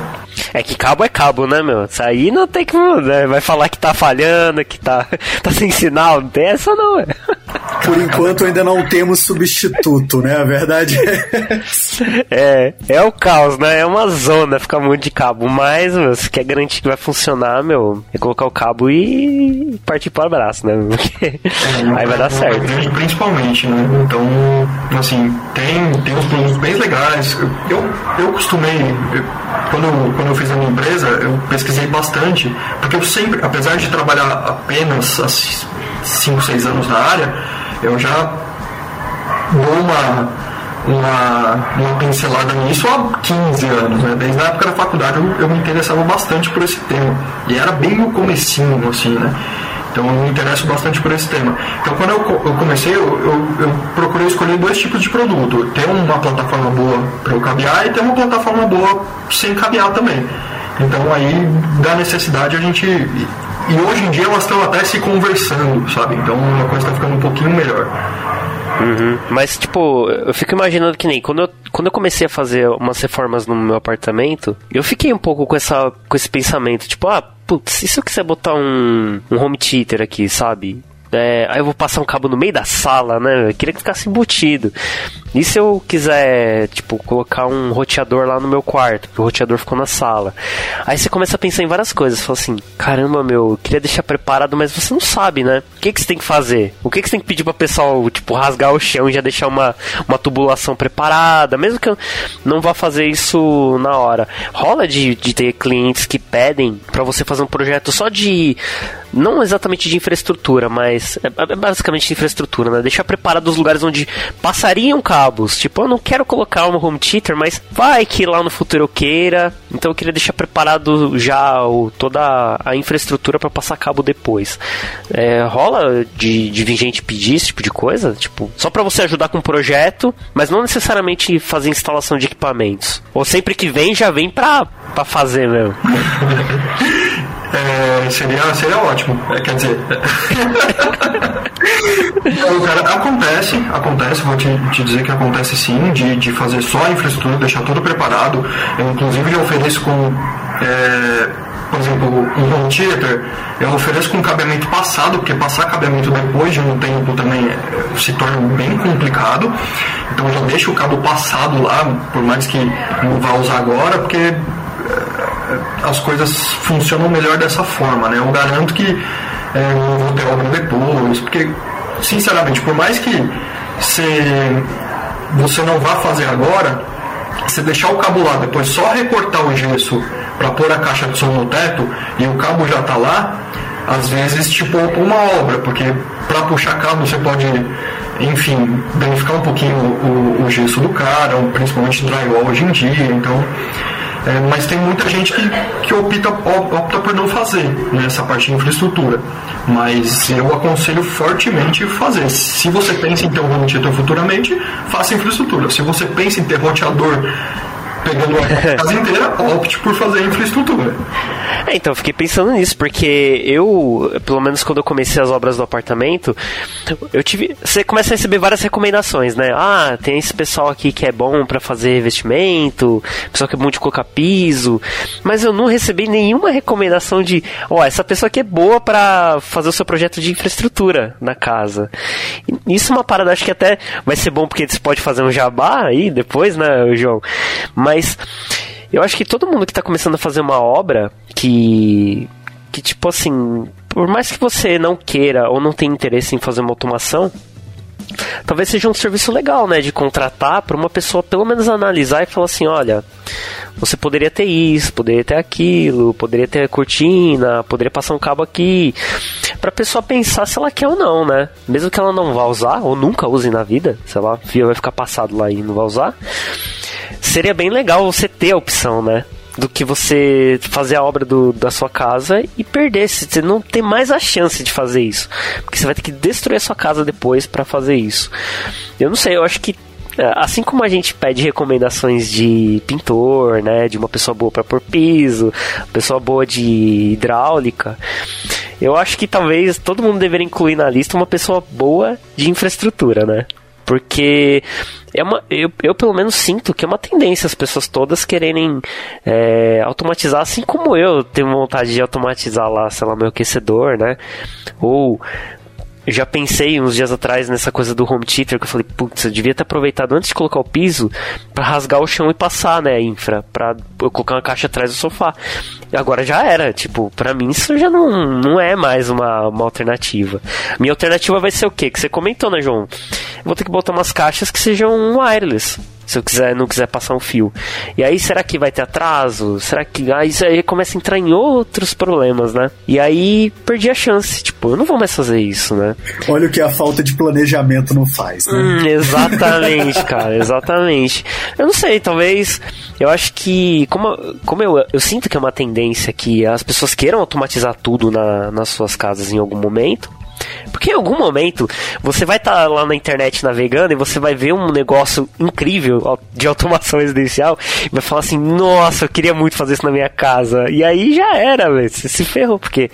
B: É que cabo é cabo, né, meu? Isso aí não tem que. Né? Vai falar que tá falhando, que tá, *laughs* tá sem sinal, não tem essa não, é.
C: Por enquanto ainda não temos substituto, né? A verdade é.
B: É, é o caos, né? É uma zona ficar muito de cabo. Mas, meu, se quer garantir que vai funcionar, meu, é colocar o cabo e partir para o abraço, né? *laughs* Porque é, aí vai dar certo.
D: Principalmente, né? Então, assim, tem, tem uns produtos bem legais. Eu, eu costumei, eu, quando, quando eu fiz a minha empresa, eu pesquisei bastante, porque eu sempre, apesar de trabalhar apenas há 5, 6 anos na área, eu já dou uma, uma, uma pincelada nisso há 15 anos, né? Desde a época da faculdade eu, eu me interessava bastante por esse tema. E era bem no comecinho, assim, né? Então eu me interesso bastante por esse tema. Então quando eu, eu comecei, eu, eu, eu, procurei escolher dois tipos de produto. Ter uma plataforma boa para eu cabear e ter uma plataforma boa sem cabear também. Então aí, da necessidade, a gente. E hoje em dia elas estão até se conversando, sabe? Então a coisa está ficando um pouquinho melhor.
B: Uhum. Mas, tipo, eu fico imaginando que nem quando eu, quando eu comecei a fazer umas reformas no meu apartamento, eu fiquei um pouco com, essa, com esse pensamento, tipo, ah, putz, e se eu quiser botar um, um home theater aqui, sabe? É, aí eu vou passar um cabo no meio da sala, né? Eu queria que ficasse embutido. E se eu quiser, tipo, colocar um roteador lá no meu quarto, que o roteador ficou na sala. Aí você começa a pensar em várias coisas. Fala assim, caramba, meu, eu queria deixar preparado, mas você não sabe, né? O que, que você tem que fazer? O que, que você tem que pedir pra pessoal, tipo, rasgar o chão e já deixar uma, uma tubulação preparada? Mesmo que eu não vá fazer isso na hora. Rola de, de ter clientes que pedem para você fazer um projeto só de não exatamente de infraestrutura, mas é, é basicamente de infraestrutura, né? Deixar preparado os lugares onde passariam cabos. Tipo, eu não quero colocar uma home theater, mas vai que lá no futuro eu queira. Então eu queria deixar preparado já o, toda a infraestrutura para passar cabo depois. É, rola de, de vir gente pedir esse tipo de coisa? Tipo, só para você ajudar com o projeto, mas não necessariamente fazer instalação de equipamentos. Ou sempre que vem, já vem pra, pra fazer mesmo. *laughs*
D: É, seria, seria ótimo. É, quer dizer. *laughs* então, cara, acontece, acontece, vou te, te, dizer que acontece sim, de, de fazer só a infraestrutura, deixar tudo preparado. Eu inclusive já ofereço com. É, por exemplo, um home theater, eu ofereço com cabeamento passado, porque passar cabeamento depois de um tempo também é, se torna bem complicado. Então eu já deixo o cabo passado lá, por mais que não vá usar agora, porque as coisas funcionam melhor dessa forma, né? Eu garanto que é, não vou ter obra depois, porque, sinceramente, por mais que você, você não vá fazer agora, você deixar o cabo lá, depois só recortar o gesso para pôr a caixa de som no teto e o cabo já está lá, às vezes tipo uma obra, porque para puxar cabo você pode, enfim, danificar um pouquinho o, o gesso do cara, principalmente drywall hoje em dia, então é, mas tem muita gente que, que opta, opta por não fazer nessa né, parte de infraestrutura. Mas eu aconselho fortemente fazer. Se você pensa em ter um home theater futuramente, faça infraestrutura. Se você pensa em ter roteador pegando a casa *laughs* inteira, opte por fazer infraestrutura.
B: É, então, fiquei pensando nisso, porque eu, pelo menos quando eu comecei as obras do apartamento, eu tive. Você começa a receber várias recomendações, né? Ah, tem esse pessoal aqui que é bom para fazer revestimento, pessoal que é bom de colocar piso, mas eu não recebi nenhuma recomendação de, ó, oh, essa pessoa aqui é boa para fazer o seu projeto de infraestrutura na casa. Isso é uma parada, acho que até vai ser bom porque você pode fazer um jabá aí depois, né, João? Mas eu acho que todo mundo que está começando a fazer uma obra que que tipo assim, por mais que você não queira ou não tenha interesse em fazer uma automação, talvez seja um serviço legal, né, de contratar para uma pessoa pelo menos analisar e falar assim, olha, você poderia ter isso, poderia ter aquilo, poderia ter cortina, poderia passar um cabo aqui, para a pessoa pensar se ela quer ou não, né? Mesmo que ela não vá usar ou nunca use na vida, sei lá, vai ficar passado lá e não vai usar seria bem legal você ter a opção, né? Do que você fazer a obra do, da sua casa e perder. Você não tem mais a chance de fazer isso. Porque você vai ter que destruir a sua casa depois para fazer isso. Eu não sei, eu acho que é, assim como a gente pede recomendações de pintor, né, de uma pessoa boa para pôr piso, pessoa boa de hidráulica, eu acho que talvez todo mundo deveria incluir na lista uma pessoa boa de infraestrutura, né? Porque é uma, eu, eu pelo menos sinto que é uma tendência as pessoas todas quererem é, automatizar, assim como eu tenho vontade de automatizar lá, sei lá, meu aquecedor, né? Ou já pensei uns dias atrás nessa coisa do home theater que eu falei, putz, eu devia ter aproveitado antes de colocar o piso para rasgar o chão e passar, né, infra, para eu colocar uma caixa atrás do sofá. Agora já era, tipo, para mim isso já não, não é mais uma, uma alternativa. Minha alternativa vai ser o quê? Que você comentou, né, João? Eu vou ter que botar umas caixas que sejam wireless se eu quiser, não quiser passar um fio. E aí, será que vai ter atraso? Será que. Aí isso aí começa a entrar em outros problemas, né? E aí perdi a chance. Tipo, eu não vou mais fazer isso, né?
C: Olha o que a falta de planejamento não faz, né?
B: Hum, exatamente, cara, exatamente. Eu não sei, talvez. Eu acho que. Como, como eu, eu sinto que é uma tendência que as pessoas queiram automatizar tudo na, nas suas casas em algum momento. Porque em algum momento você vai estar tá lá na internet navegando e você vai ver um negócio incrível de automação *laughs* residencial e vai falar assim: Nossa, eu queria muito fazer isso na minha casa. E aí já era. Você se ferrou, porque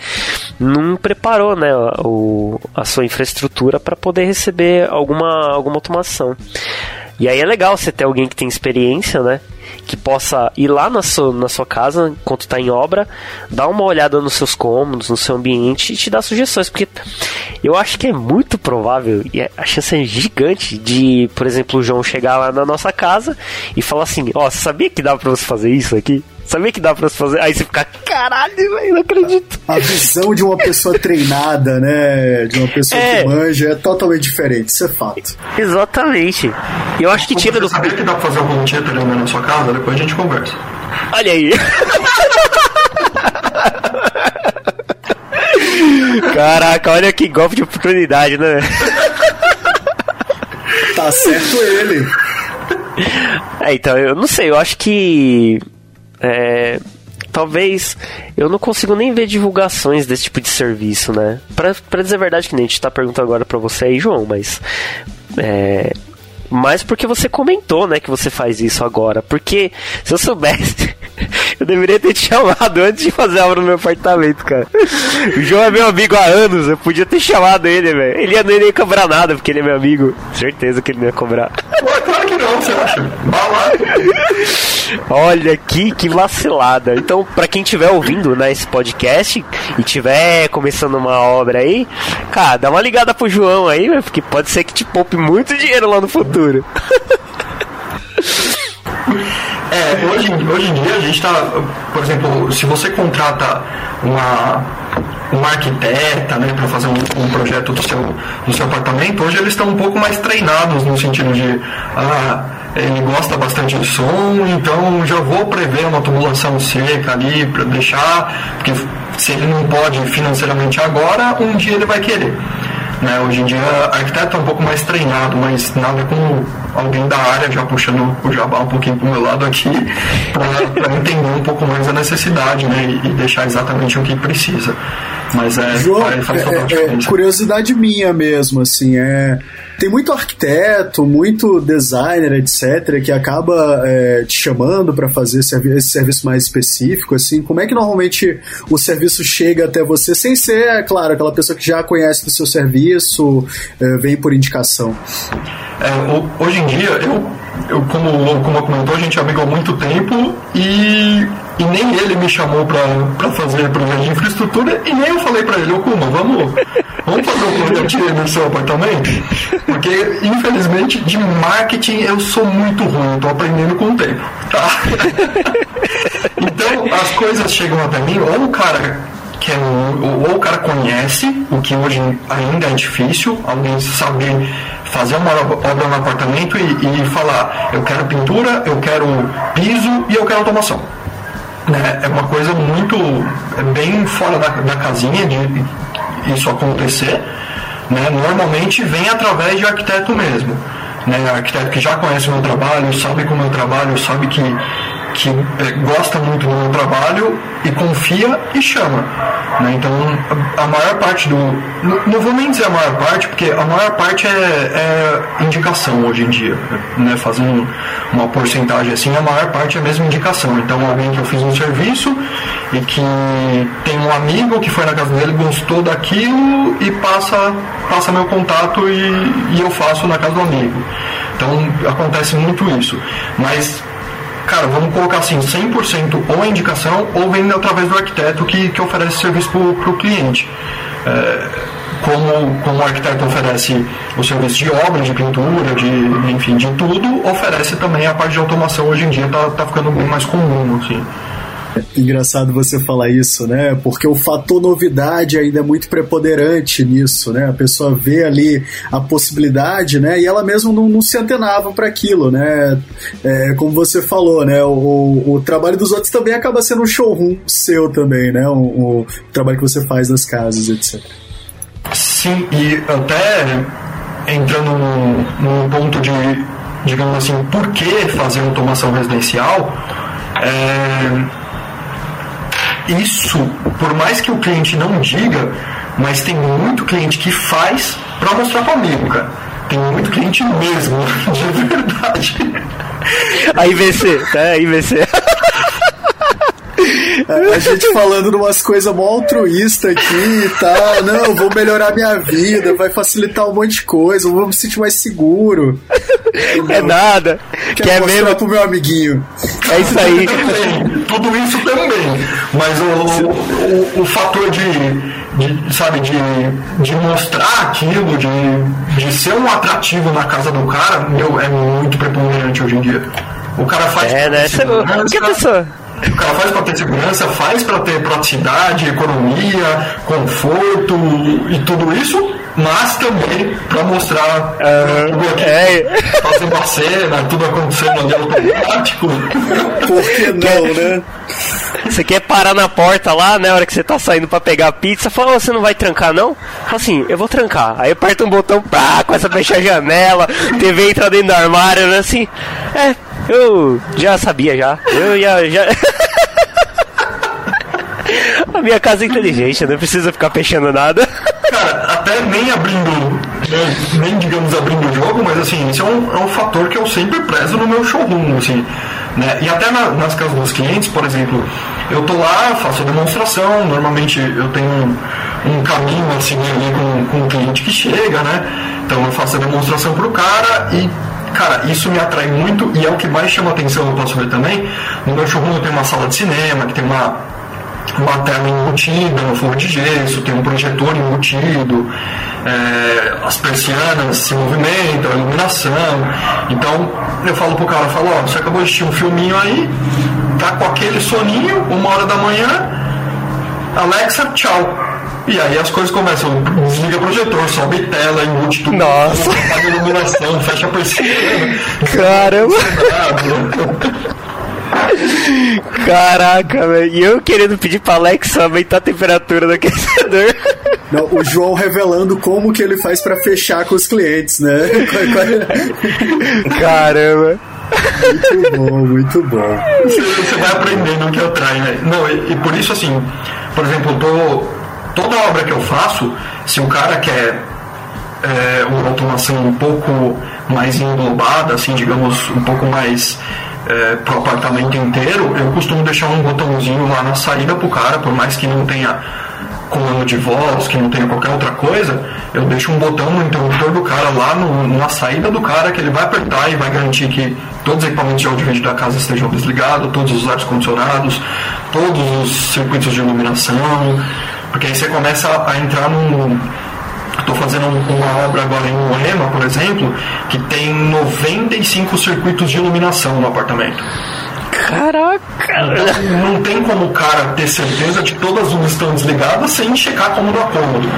B: não preparou né, o, a sua infraestrutura para poder receber alguma, alguma automação. E aí é legal você ter alguém que tem experiência, né? Que possa ir lá na sua, na sua casa enquanto está em obra, dar uma olhada nos seus cômodos, no seu ambiente e te dar sugestões, porque eu acho que é muito provável e a chance é gigante de, por exemplo, o João chegar lá na nossa casa e falar assim: Ó, oh, sabia que dá para você fazer isso aqui? Sabia que dá pra fazer? Aí você fica, caralho, velho, não acredito.
C: A visão de uma pessoa treinada, né? De uma pessoa é. que manja é totalmente diferente, isso é fato.
B: Exatamente. E eu acho que tira do.
D: Sabia que dá pra fazer algum dia treinando na sua casa? Depois a gente conversa.
B: Olha aí. *laughs* Caraca, olha que golpe de oportunidade, né?
C: Tá certo ele.
B: É, então, eu não sei, eu acho que é, talvez eu não consigo nem ver divulgações desse tipo de serviço, né? Pra, pra dizer a verdade, que nem a gente tá perguntando agora pra você aí, João, mas. É, mas porque você comentou, né, que você faz isso agora. Porque se eu soubesse, *laughs* eu deveria ter te chamado antes de fazer a obra no meu apartamento, cara. O João é meu amigo há anos, eu podia ter chamado ele, velho. Ele ia, não ia cobrar nada, porque ele é meu amigo. Certeza que ele não ia cobrar.
D: Não, você acha?
B: Olha que, que vacilada. Então, para quem estiver ouvindo né, esse podcast e tiver começando uma obra aí, cara, dá uma ligada pro João aí, porque pode ser que te poupe muito dinheiro lá no futuro. *laughs*
D: É, hoje, hoje em dia a gente está, por exemplo, se você contrata uma, uma arquiteta né, para fazer um, um, projeto do seu, do seu apartamento, hoje eles estão um pouco mais treinados no sentido de ah, ele gosta bastante de som, então já vou prever uma tubulação seca ali para deixar, porque se ele não pode financeiramente agora, um dia ele vai querer. Né? Hoje em dia, arquiteto é um pouco mais treinado, mas nada como alguém da área já puxando o jabá um pouquinho para o meu lado aqui, para entender um pouco mais a necessidade né? e, e deixar exatamente o que precisa. Mas é,
C: João, faz é, é, é curiosidade minha mesmo, assim, é tem muito arquiteto, muito designer, etc, que acaba é, te chamando para fazer esse serviço mais específico, assim, como é que normalmente o serviço chega até você sem ser, é claro, aquela pessoa que já conhece do seu serviço, é, vem por indicação?
D: É, hoje em dia, eu, eu como, como comentou, a gente é amigo há muito tempo e e nem ele me chamou para fazer projeto de infraestrutura e nem eu falei para ele, ô Kuma, vamos, vamos fazer um projeto no seu apartamento? Porque, infelizmente, de marketing eu sou muito ruim, estou aprendendo com o tempo, tá? *laughs* então, as coisas chegam até mim, ou o cara que é, ou o cara conhece, o que hoje ainda é difícil, alguém saber fazer uma obra no apartamento e, e falar, eu quero pintura, eu quero piso e eu quero automação né, é uma coisa muito é bem fora da, da casinha de isso acontecer. Né, normalmente vem através de arquiteto mesmo. Né, arquiteto que já conhece o meu trabalho, sabe como eu trabalho, sabe que que é, gosta muito do meu trabalho e confia e chama. Né? Então, a, maior parte do. Não, vou nem dizer a maior parte, porque a maior parte é, é indicação hoje em dia. Né? Fazendo uma porcentagem assim, a maior parte é mesmo indicação. Então, alguém que eu fiz um serviço e que tem um amigo que foi na casa dele, gostou daquilo e passa, passa meu contato e, e eu faço na casa do amigo. Então, acontece muito isso. Mas cara, vamos colocar assim, 100% ou indicação ou vem através do arquiteto que, que oferece serviço para o cliente. É, como, como o arquiteto oferece o serviço de obra, de pintura, de, enfim, de tudo, oferece também a parte de automação hoje em dia, está tá ficando bem mais comum, assim. *laughs*
C: Engraçado você falar isso, né? Porque o fator novidade ainda é muito preponderante nisso, né? A pessoa vê ali a possibilidade, né? E ela mesmo não, não se antenava para aquilo, né? É, como você falou, né? O, o, trabalho dos outros também acaba sendo um showroom seu também, né? O, o trabalho que você faz nas casas, etc.
D: Sim, e até entrando num, num ponto de, digamos assim, por que fazer automação residencial? É, isso, por mais que o cliente não diga, mas tem muito cliente que faz para mostrar para amigo, cara. Tem muito cliente mesmo, *laughs* de verdade.
B: A IVC, tá? A IVC.
C: A, a gente falando de umas coisas mó altruísta aqui e tá. Não, vou melhorar minha vida, vai facilitar um monte de coisa, vou me sentir mais seguro.
B: É nada.
C: Quer é mesmo pro meu amiguinho.
B: É isso aí.
D: Tudo isso também. Mas o, o, o, o fator de de, sabe, de, de mostrar aquilo, de, de ser um atrativo na casa do cara, meu, é muito preponderante hoje em dia. O cara faz
B: é, né? segurança, que pessoa?
D: O cara faz para ter segurança, faz para ter praticidade, economia, conforto e tudo isso, mas também para mostrar
B: uhum. tudo aqui, é.
D: fazer uma cena, tudo acontecendo ali automático.
C: Por que não, né?
B: Você quer parar na porta lá, né? Na hora que você tá saindo pra pegar a pizza, fala, oh, você não vai trancar não? Fala assim, eu vou trancar. Aí aperta um botão, pá, começa a fechar a janela, TV entra dentro do armário, né? Assim, é, eu já sabia já. Eu já. já... a minha casa é inteligente, não precisa ficar fechando nada.
D: Cara, até nem abrindo, né, nem digamos abrindo o jogo, mas assim, isso é um, é um fator que eu sempre prezo no meu showroom, assim. Né? E até na, nas casas dos clientes, por exemplo, eu tô lá, faço a demonstração, normalmente eu tenho um, um caminho assim ali com, com o cliente que chega, né? Então eu faço a demonstração pro cara e cara, isso me atrai muito e é o que mais chama atenção, eu posso ver também. No meu showroom eu tenho uma sala de cinema, que tem uma, uma tela embutida no forro de gesso, tem um projetor embutido, é, as persianas se movimentam, a iluminação. Então eu falo pro cara, eu falo, ó, você acabou de assistir um filminho aí, tá com aquele soninho, uma hora da manhã, Alexa, tchau. E aí as coisas começam, desliga o projetor, sobe tela, embute tudo.
B: Nossa!
D: A iluminação, fecha a persiana.
B: Caramba! *laughs* Caraca, velho. E eu querendo pedir pra Alexa aumentar a temperatura do aquecedor.
C: Não, o João revelando como que ele faz para fechar com os clientes, né?
B: Caramba.
C: Muito bom, muito bom.
D: Você, vai aprendendo o que eu traio, né? Não, e, e, por isso, assim, por exemplo, tô, toda obra que eu faço, se o cara quer é, uma automação um pouco mais englobada, assim, digamos, um pouco mais é, para o apartamento inteiro, eu costumo deixar um botãozinho lá na saída pro cara, por mais que não tenha comando de voz, que não tenha qualquer outra coisa, eu deixo um botão no interruptor do cara lá no, na saída do cara que ele vai apertar e vai garantir que todos os equipamentos de áudio vídeo da casa estejam desligados, todos os ar condicionados, todos os circuitos de iluminação, porque aí você começa a entrar num Estou fazendo uma obra agora em Moema, por exemplo, que tem 95 circuitos de iluminação no apartamento.
B: Caraca!
D: Então, não tem como o cara ter certeza de que todas as luzes estão desligadas sem checar cômodo a cômodo.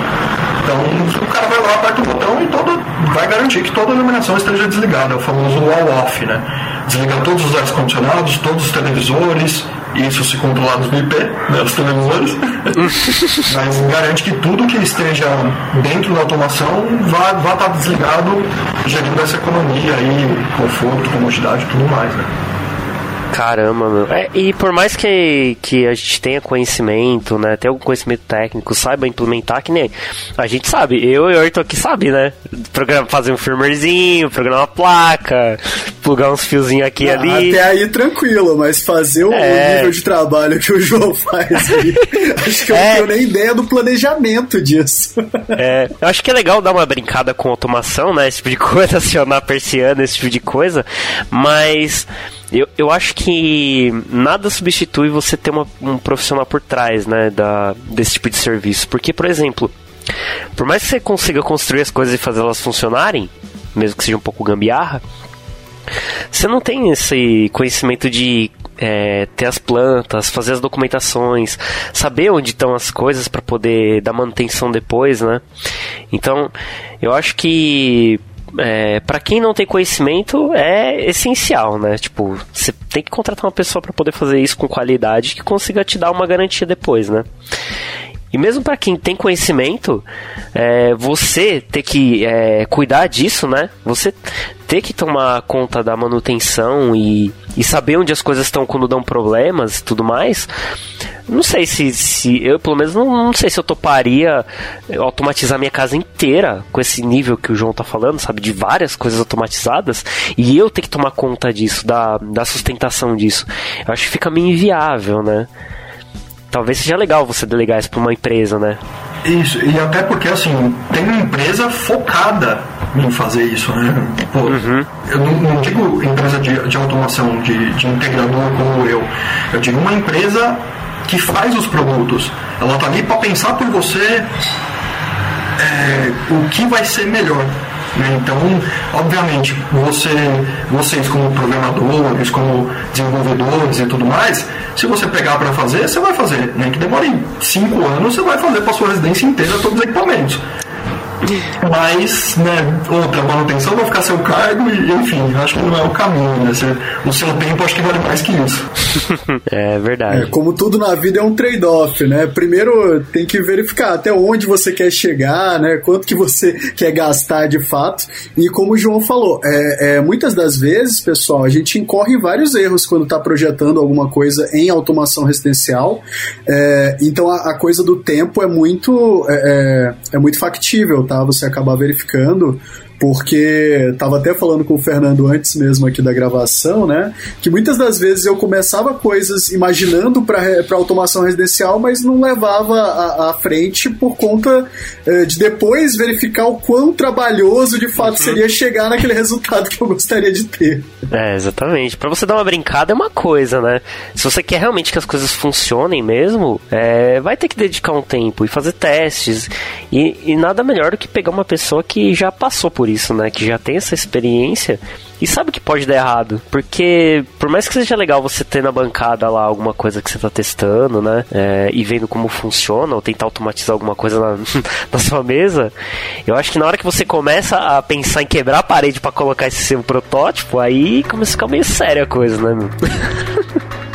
D: Então o cara vai lá, aperta o botão e todo, vai garantir que toda a iluminação esteja desligada, é o famoso wall-off, né? Desliga todos os ar-condicionados, todos os televisores, isso se controlados no IP, né, os televisores, *laughs* mas garante que tudo que esteja dentro da automação vá, vá estar desligado, gerindo essa economia aí, conforto, comodidade e tudo mais, né?
B: Caramba, meu. É, e por mais que, que a gente tenha conhecimento, né? Tenha algum conhecimento técnico, saiba implementar, que nem a gente sabe, eu e o Ayrton aqui sabe, né? Programa, fazer um firmwarezinho, programar uma placa, plugar uns fiozinhos aqui e ah, ali.
C: Até aí tranquilo, mas fazer o é... nível de trabalho que o João faz aí, *laughs* acho que eu é... não tenho nem ideia do planejamento disso.
B: É, eu acho que é legal dar uma brincada com automação, né? Esse tipo de coisa, *laughs* acionar persiana, esse tipo de coisa, mas eu, eu acho que nada substitui você ter uma, um profissional por trás, né, da, desse tipo de serviço. Porque, por exemplo, por mais que você consiga construir as coisas e fazer elas funcionarem, mesmo que seja um pouco gambiarra, você não tem esse conhecimento de é, ter as plantas, fazer as documentações, saber onde estão as coisas para poder dar manutenção depois, né? Então, eu acho que é, para quem não tem conhecimento, é essencial, né? Tipo, você tem que contratar uma pessoa para poder fazer isso com qualidade que consiga te dar uma garantia depois, né? E mesmo para quem tem conhecimento, é, você ter que é, cuidar disso, né? Você ter que tomar conta da manutenção e, e saber onde as coisas estão quando dão problemas e tudo mais. Não sei se, se eu, pelo menos, não, não sei se eu toparia automatizar minha casa inteira com esse nível que o João tá falando, sabe? De várias coisas automatizadas e eu ter que tomar conta disso, da, da sustentação disso. Eu acho que fica meio inviável, né? Talvez seja legal você delegar isso para uma empresa, né?
D: Isso, e até porque, assim, tem uma empresa focada em fazer isso, né? Pô, uhum. Eu não, não, digo empresa de, de automação, de, de integrador como eu. Eu digo uma empresa que faz os produtos. Ela tá ali para pensar por você é, o que vai ser melhor. Né? Então, obviamente, você, vocês como programadores, como desenvolvedores e tudo mais, se você pegar para fazer, você vai fazer. Nem né? que demore 5 anos, você vai fazer para sua residência inteira todos os equipamentos. Mas, né, outra manutenção vai ficar seu cargo e, enfim, acho que não é o caminho, né? Você, o seu tempo acho que vale mais que isso. *laughs*
B: é verdade.
C: É, como tudo na vida é um trade-off, né? Primeiro tem que verificar até onde você quer chegar, né? Quanto que você *laughs* quer gastar de fato. E como o João falou, é, é muitas das vezes, pessoal, a gente incorre em vários erros quando está projetando alguma coisa em automação residencial. É, então a, a, coisa do tempo é muito, é, é, é muito factível, tá? Tá? Você acabar verificando porque estava até falando com o Fernando antes mesmo aqui da gravação, né? Que muitas das vezes eu começava coisas imaginando para automação residencial, mas não levava à, frente por conta eh, de depois verificar o quão trabalhoso de fato uhum. seria chegar naquele *laughs* resultado que eu gostaria de ter.
B: É, exatamente. Para você dar uma brincada é uma coisa, né? Se você quer realmente que as coisas funcionem mesmo, é, vai ter que dedicar um tempo e fazer testes. E, e nada melhor do que pegar uma pessoa que já passou por isso, né? Que já tem essa experiência e sabe que pode dar errado. Porque, por mais que seja legal você ter na bancada lá alguma coisa que você tá testando, né? É, e vendo como funciona, ou tentar automatizar alguma coisa na, *laughs* na sua mesa, eu acho que na hora que você começa a pensar em quebrar a parede para colocar esse seu protótipo, aí começa a ficar meio séria a coisa, né, meu? *laughs*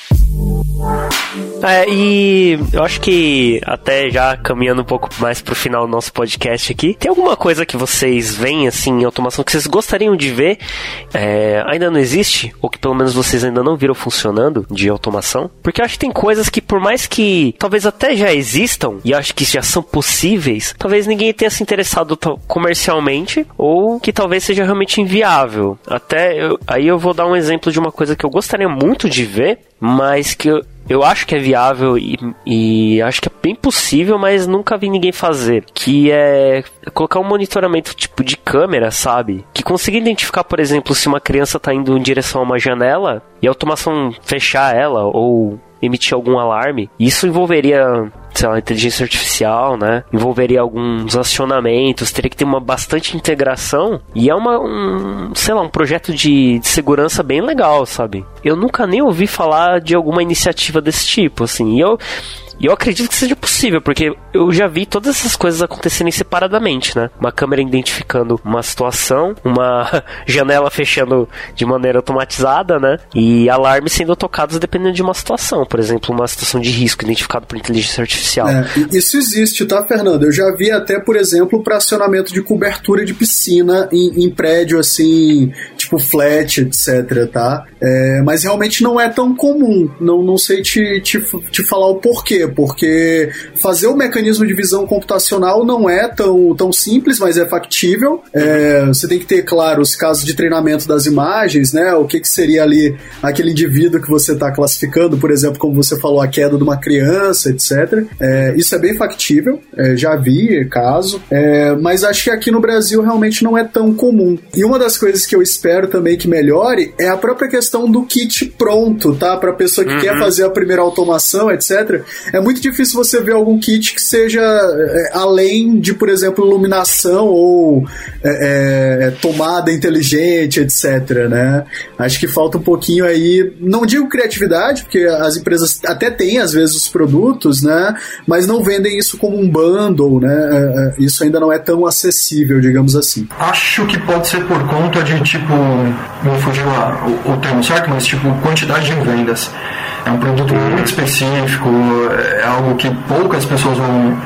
B: É, e eu acho que até já caminhando um pouco mais pro final do nosso podcast aqui, tem alguma coisa que vocês veem assim em automação que vocês gostariam de ver é, ainda não existe ou que pelo menos vocês ainda não viram funcionando de automação? Porque eu acho que tem coisas que por mais que talvez até já existam e acho que já são possíveis, talvez ninguém tenha se interessado comercialmente ou que talvez seja realmente inviável. Até eu, aí eu vou dar um exemplo de uma coisa que eu gostaria muito de ver, mas que eu, eu acho que é viável e, e, acho que é bem possível, mas nunca vi ninguém fazer. Que é colocar um monitoramento tipo de câmera, sabe? Que consiga identificar, por exemplo, se uma criança está indo em direção a uma janela e a automação fechar ela ou emitir algum alarme. Isso envolveria, sei lá, inteligência artificial, né? Envolveria alguns acionamentos, teria que ter uma bastante integração. E é uma, um, sei lá, um projeto de, de segurança bem legal, sabe? Eu nunca nem ouvi falar de alguma iniciativa desse tipo, assim. E eu, e eu acredito que seja possível, porque eu já vi todas essas coisas acontecerem separadamente, né? Uma câmera identificando uma situação, uma *laughs* janela fechando de maneira automatizada, né? E alarmes sendo tocados dependendo de uma situação. Por exemplo, uma situação de risco identificado por inteligência artificial. É,
C: isso existe, tá, Fernando? Eu já vi até, por exemplo, para acionamento de cobertura de piscina em, em prédio assim, tipo flat, etc, tá? É, mas realmente não é tão comum. Não, não sei te, te, te falar o porquê porque fazer o mecanismo de visão computacional não é tão, tão simples, mas é factível. É, você tem que ter, claro, os casos de treinamento das imagens, né? O que, que seria ali aquele indivíduo que você está classificando, por exemplo, como você falou, a queda de uma criança, etc. É, isso é bem factível, é, já vi caso, é, mas acho que aqui no Brasil realmente não é tão comum. E uma das coisas que eu espero também que melhore é a própria questão do kit pronto, tá? Para pessoa que uhum. quer fazer a primeira automação, etc. É muito difícil você ver algum kit que seja é, além de, por exemplo, iluminação ou é, é, tomada inteligente, etc. Né? Acho que falta um pouquinho aí, não digo criatividade, porque as empresas até têm às vezes os produtos, né? Mas não vendem isso como um bundle, né? É, é, isso ainda não é tão acessível, digamos assim.
D: Acho que pode ser por conta de tipo, não fugiu o, o termo certo, mas tipo quantidade de vendas. É um produto muito específico, é algo que poucas pessoas vão,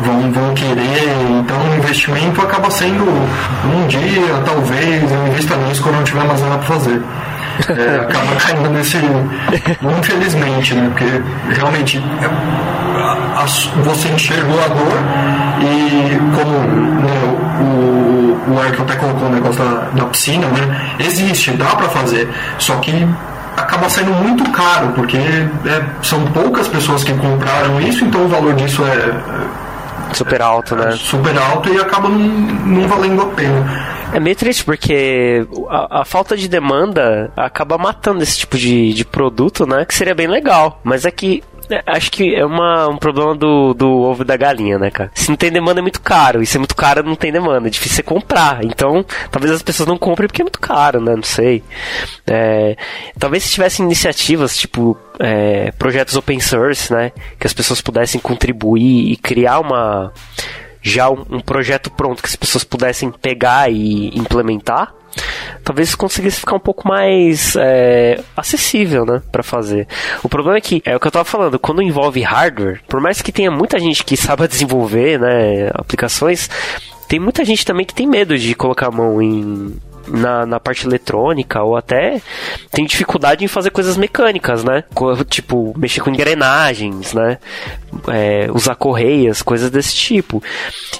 D: vão, vão querer, então o investimento acaba sendo um dia, talvez, eu invista nisso quando não tiver mais nada para fazer. é, acaba caindo nesse. Infelizmente, né? Porque realmente a, a, você enxergou a dor e como né, o, o Ayrton até colocou o negócio da, da piscina, né? Existe, dá para fazer. Só que acaba sendo muito caro, porque é, são poucas pessoas que compraram isso, então o valor disso é
B: super alto, né?
D: Super alto e acaba não, não valendo a pena.
B: É meio triste porque a, a, falta de demanda acaba matando esse tipo de, de produto, né? Que seria bem legal. Mas é que é, acho que é uma, um problema do, do ovo da galinha, né, cara? Se não tem demanda é muito caro. E se é muito caro, não tem demanda. É difícil você comprar. Então, talvez as pessoas não comprem porque é muito caro, né? Não sei. É, talvez se tivessem iniciativas, tipo, é, projetos open source, né? Que as pessoas pudessem contribuir e criar uma já um, um, projeto pronto que as pessoas pudessem pegar e implementar, talvez conseguisse ficar um pouco mais é, acessível, né, para fazer. O problema é que é o que eu tava falando, quando envolve hardware, por mais que tenha muita gente que *laughs* saiba desenvolver, né, aplicações, tem muita gente também que tem medo de colocar a mão em na, na parte eletrônica ou até tem dificuldade em fazer coisas mecânicas, né? Tipo, mexer com engrenagens, né? É, usar correias, coisas desse tipo.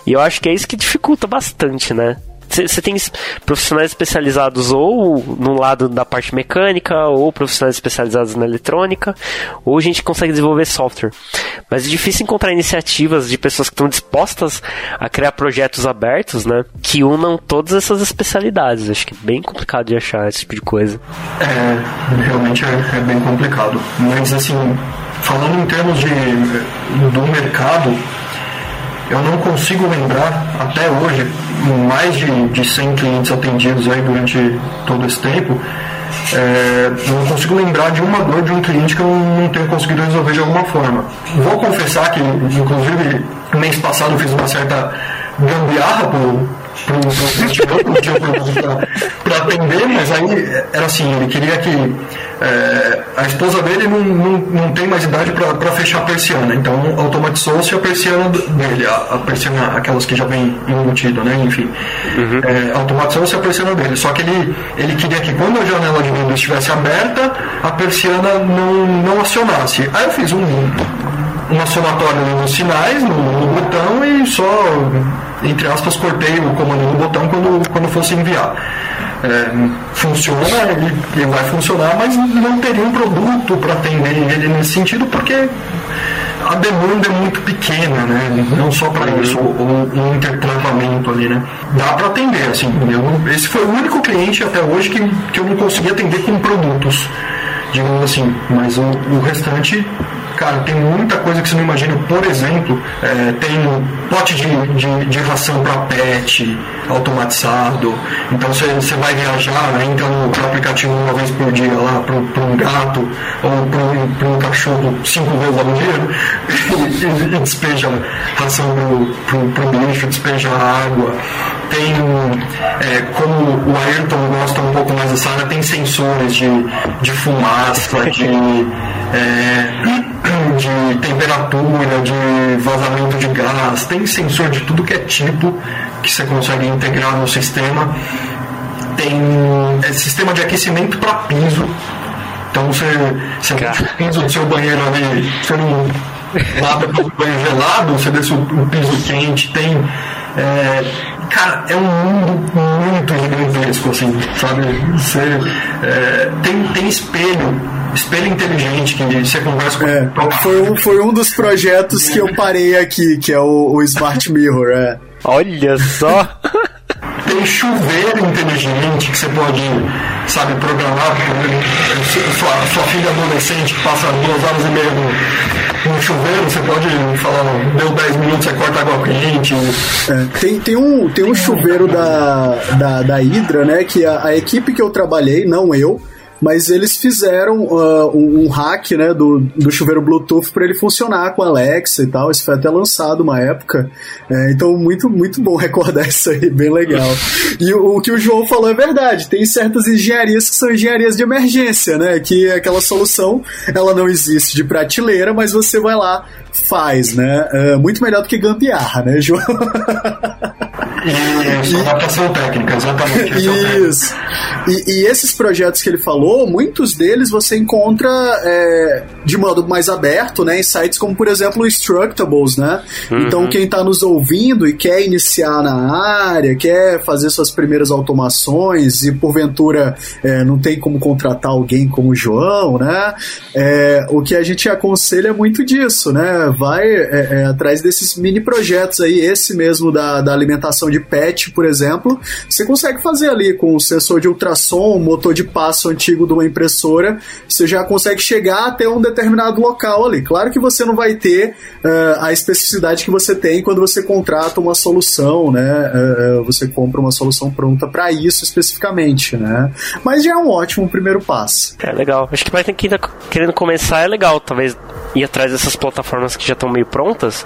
B: E eu acho que é isso que dificulta bastante, né? Você tem profissionais especializados ou no lado da parte mecânica, ou profissionais especializados na eletrônica, ou a gente consegue desenvolver software. Mas é difícil encontrar iniciativas de pessoas que estão dispostas a criar projetos abertos, né? Que unam todas essas especialidades. Acho que é bem complicado de achar esse tipo de coisa.
D: É, realmente é, é bem complicado. Mas assim, falando em termos de, do mercado, eu não consigo lembrar até hoje, mais de, de 100 clientes atendidos aí durante todo esse tempo, é, eu não consigo lembrar de uma dor de um cliente que eu não tenho conseguido resolver de alguma forma. Vou confessar que, inclusive, mês passado eu fiz uma certa gambiarra para atender, mas aí era assim, ele queria que é, a esposa dele não, não, não tem mais idade para fechar a persiana, então automatizou-se a persiana dele, a, a, persiana, aquelas que já vem embutido, né? Enfim, uhum. é, automatizou-se a persiana dele, só que ele, ele queria que quando a janela de venda estivesse aberta, a persiana não, não acionasse. Aí eu fiz um, um acionatório nos sinais, no, no botão e só entre aspas, cortei o comando no botão quando, quando fosse enviar. É, funciona, ele, ele, vai funcionar, mas não teria um produto para atender ele nesse sentido, porque a demanda é muito pequena, né? Não só para isso, o, o intertratamento ali, né? Dá para atender, assim. Eu, esse foi o único cliente até hoje que, que eu não consegui atender com produtos, digamos assim. Mas o, o restante Cara, tem muita coisa que você não imagina. Por exemplo, é, tem pote de, de, de ração para pet automatizado. Então você, você vai viajar, né, entra no, aplicativo uma vez por dia lá para um gato ou para um cachorro cinco vezes ao dia e, *laughs* e, e despeja ração para o bicho, despeja água. Tem, é, como o Ayrton gosta um pouco mais dessa área, tem sensores de, de fumaça, *laughs* de. É, de temperatura, de vazamento de gás, tem sensor de tudo que é tipo que você consegue integrar no sistema. Tem é, sistema de aquecimento para piso. Então você, você o piso do seu banheiro ali, você não *laughs* lava o banheiro gelado, você desce o, piso quente, tem. É, cara, é um mundo muito gigantesco, assim, sabe? Você, é, tem, tem espelho espelho inteligente que você conversa com
C: é, foi, um, foi um dos projetos que eu parei aqui, que é o, o Smart Mirror. É.
B: Olha só! *laughs*
D: Tem chuveiro inteligente que você pode, sabe, programar. Sua, sua filha adolescente que passa duas horas e meia no, no chuveiro, você pode falar, deu 10 minutos, você corta água quente.
C: É, tem, tem, um, tem um chuveiro da, da, da Hydra, né? Que a, a equipe que eu trabalhei, não eu, mas eles fizeram uh, um, um, hack né, do, do chuveiro Bluetooth para ele funcionar com a Alexa e tal. Isso foi até lançado uma época. É, então, muito, muito bom *laughs* recordar isso aí, bem legal. E o, o, que o João falou é verdade. Tem certas engenharias que são engenharias de emergência, né? Que aquela solução ela não existe de prateleira, mas você vai lá, faz, né? É, muito melhor do que gambiarra, né, João? *laughs*
D: Isso, adaptação técnica, exatamente.
C: Isso. E, e, esses projetos que ele falou, muitos deles você encontra é, de modo mais aberto, né, em sites como, por exemplo, o Structables, né? Uhum. Então, quem está nos ouvindo e quer iniciar na área, quer fazer suas primeiras automações e, porventura, é, não tem como contratar alguém como o João, né? É, o que a gente aconselha é muito disso, né? Vai é, é, atrás desses mini projetos aí, esse mesmo da, da alimentação de pet, por exemplo, você consegue fazer ali com o sensor de ultrassom, motor de passo antigo de uma impressora, você já consegue chegar até um determinado local ali. Claro que você não vai ter uh, a especificidade que você tem quando você contrata uma solução, né? Uh, você compra uma solução pronta para isso especificamente, né? Mas já é um ótimo primeiro passo.
B: É legal. Acho que vai ter que ir querendo começar é legal, talvez ir atrás dessas plataformas que já estão meio prontas,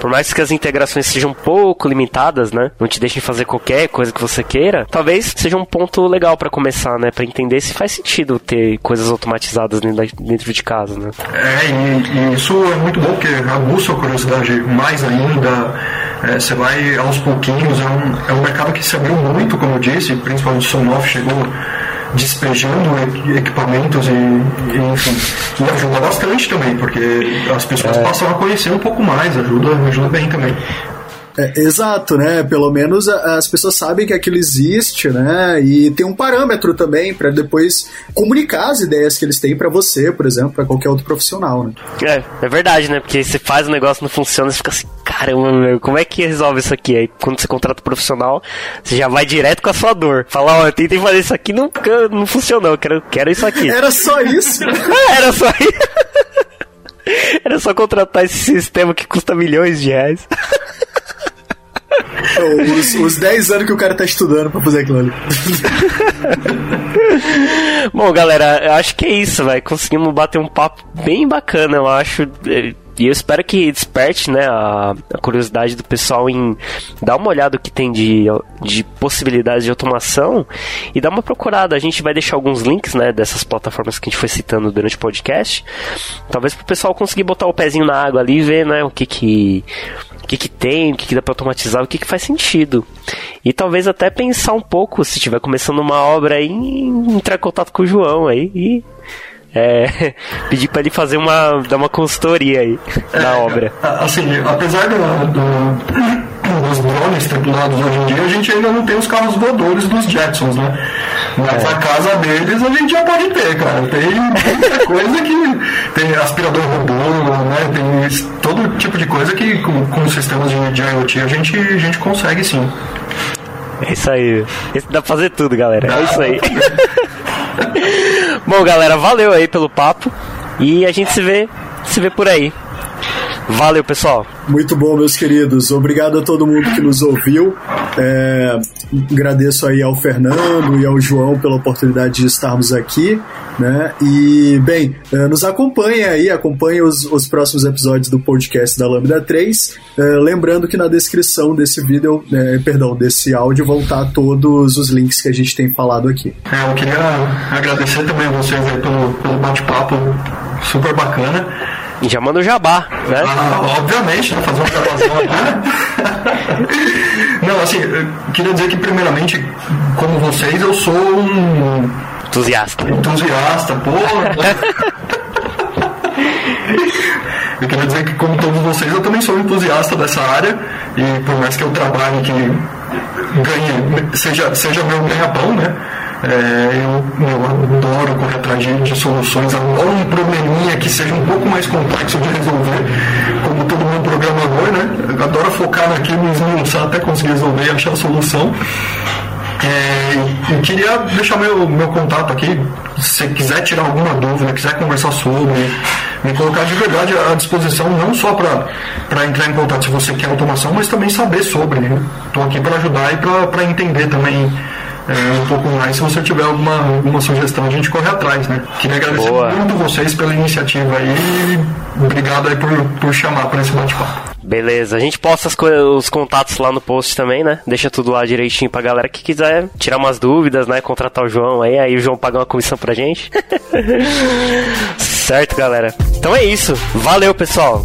B: por mais que as integrações sejam um pouco limitadas, né? Não te deixem fazer qualquer coisa que você queira, talvez seja um ponto legal para começar, né? Para entender se faz sentido ter coisas automatizadas dentro de casa, né?
D: É, e, e isso é muito bom, porque aguça a curiosidade mais ainda. É, você vai aos pouquinhos, é um, é um mercado que se abriu muito, como eu disse, principalmente o Sonoff chegou despejando equipamentos e, e, enfim. E ajuda bastante também, porque as pessoas é. passam a conhecer um pouco mais, ajuda, ajuda bem também.
C: É, exato, né? Pelo menos as pessoas sabem que aquilo existe, né? E tem um parâmetro também para depois comunicar as ideias que eles têm para você, por exemplo, para qualquer outro profissional, né?
B: É, é verdade, né? Porque você faz o negócio não funciona, você fica assim, caramba, meu, como é que resolve isso aqui? Aí quando você contrata um profissional, você já vai direto com a sua dor. Fala, ó, oh, eu tentei fazer isso aqui, não, não funcionou, eu quero, quero isso aqui.
C: Era só isso? *laughs*
B: Era só isso. *laughs* Era só contratar esse sistema que custa milhões de reais.
C: Os, os 10 anos que o cara tá estudando pra fazer aquilo ali.
B: Bom, galera, acho que é isso, vai. Conseguimos bater um papo bem bacana, eu acho. E eu espero que desperte né, a, a, curiosidade do pessoal em dar uma olhada no que tem de, de possibilidades de automação e dar uma procurada. A gente vai deixar alguns links né, dessas plataformas que a gente foi citando durante o podcast. Talvez para o pessoal conseguir botar o pezinho na água ali e ver né, o que, que o que, que tem, o que, que dá para automatizar, o que, que faz sentido. E talvez até pensar um pouco, se estiver começando uma obra aí, em entrar em contato com o João aí e é, *laughs* pedir para ele fazer uma dar uma consultoria aí é, na obra.
D: Assim, apesar do, do, dos drones tripulados hoje em dia, a gente ainda não tem os carros voadores dos Jetsons, né? Mas é. a casa deles a gente já pode ter, cara. Tem muita *laughs* coisa que. Tem aspirador robô, né? Tem todo tipo de coisa que com, com sistemas de, de IoT a gente, a gente consegue sim.
B: É isso aí. Esse dá pra fazer tudo, galera. É isso aí. *laughs* Bom, galera, valeu aí pelo papo. E a gente se vê, se vê por aí. Valeu, pessoal.
C: Muito bom, meus queridos. Obrigado a todo mundo que nos ouviu. É, agradeço aí ao Fernando e ao João pela oportunidade de estarmos aqui. Né? E, bem, é, nos acompanhe aí, acompanhe os, os próximos episódios do podcast da Lambda 3. É, lembrando que na descrição desse vídeo, é, perdão, desse áudio, vão estar todos os links que a gente tem falado aqui.
D: É, eu queria agradecer também a vocês pelo, pelo bate-papo super bacana.
B: E já manda o jabá, né?
D: Ah, obviamente, né? Fazer uma gravação aqui. Não, assim, eu queria dizer que, primeiramente, como vocês, eu sou um.
B: Entusiasta.
D: Entusiasta, porra. eu queria dizer que, como todos vocês, eu também sou entusiasta dessa área. E por mais que eu trabalhe que ganhe, seja, seja meu ganha-pão, né? É, eu, eu, adoro correr atrás de, de, soluções, adoro um probleminha que seja um pouco mais complexo de resolver, como todo mundo programador, né? Eu adoro focar naquilo, esmiuçar até conseguir resolver e achar a solução. É, eu queria deixar meu, meu contato aqui, se quiser tirar alguma dúvida, quiser conversar sobre, me colocar de verdade à disposição, não só para entrar em contato se você quer automação, mas também saber sobre. Estou né? aqui para ajudar e para entender também é, um pouco mais. Se você tiver alguma, alguma sugestão, a gente corre atrás, né? Queria agradecer Boa. muito vocês pela iniciativa aí e obrigado aí por, por chamar para esse bate-papo.
B: Beleza, a gente posta os contatos lá no post também, né? Deixa tudo lá direitinho pra galera que quiser tirar umas dúvidas, né? Contratar o João aí, aí o João paga uma comissão pra gente. *laughs* certo, galera? Então é isso. Valeu, pessoal.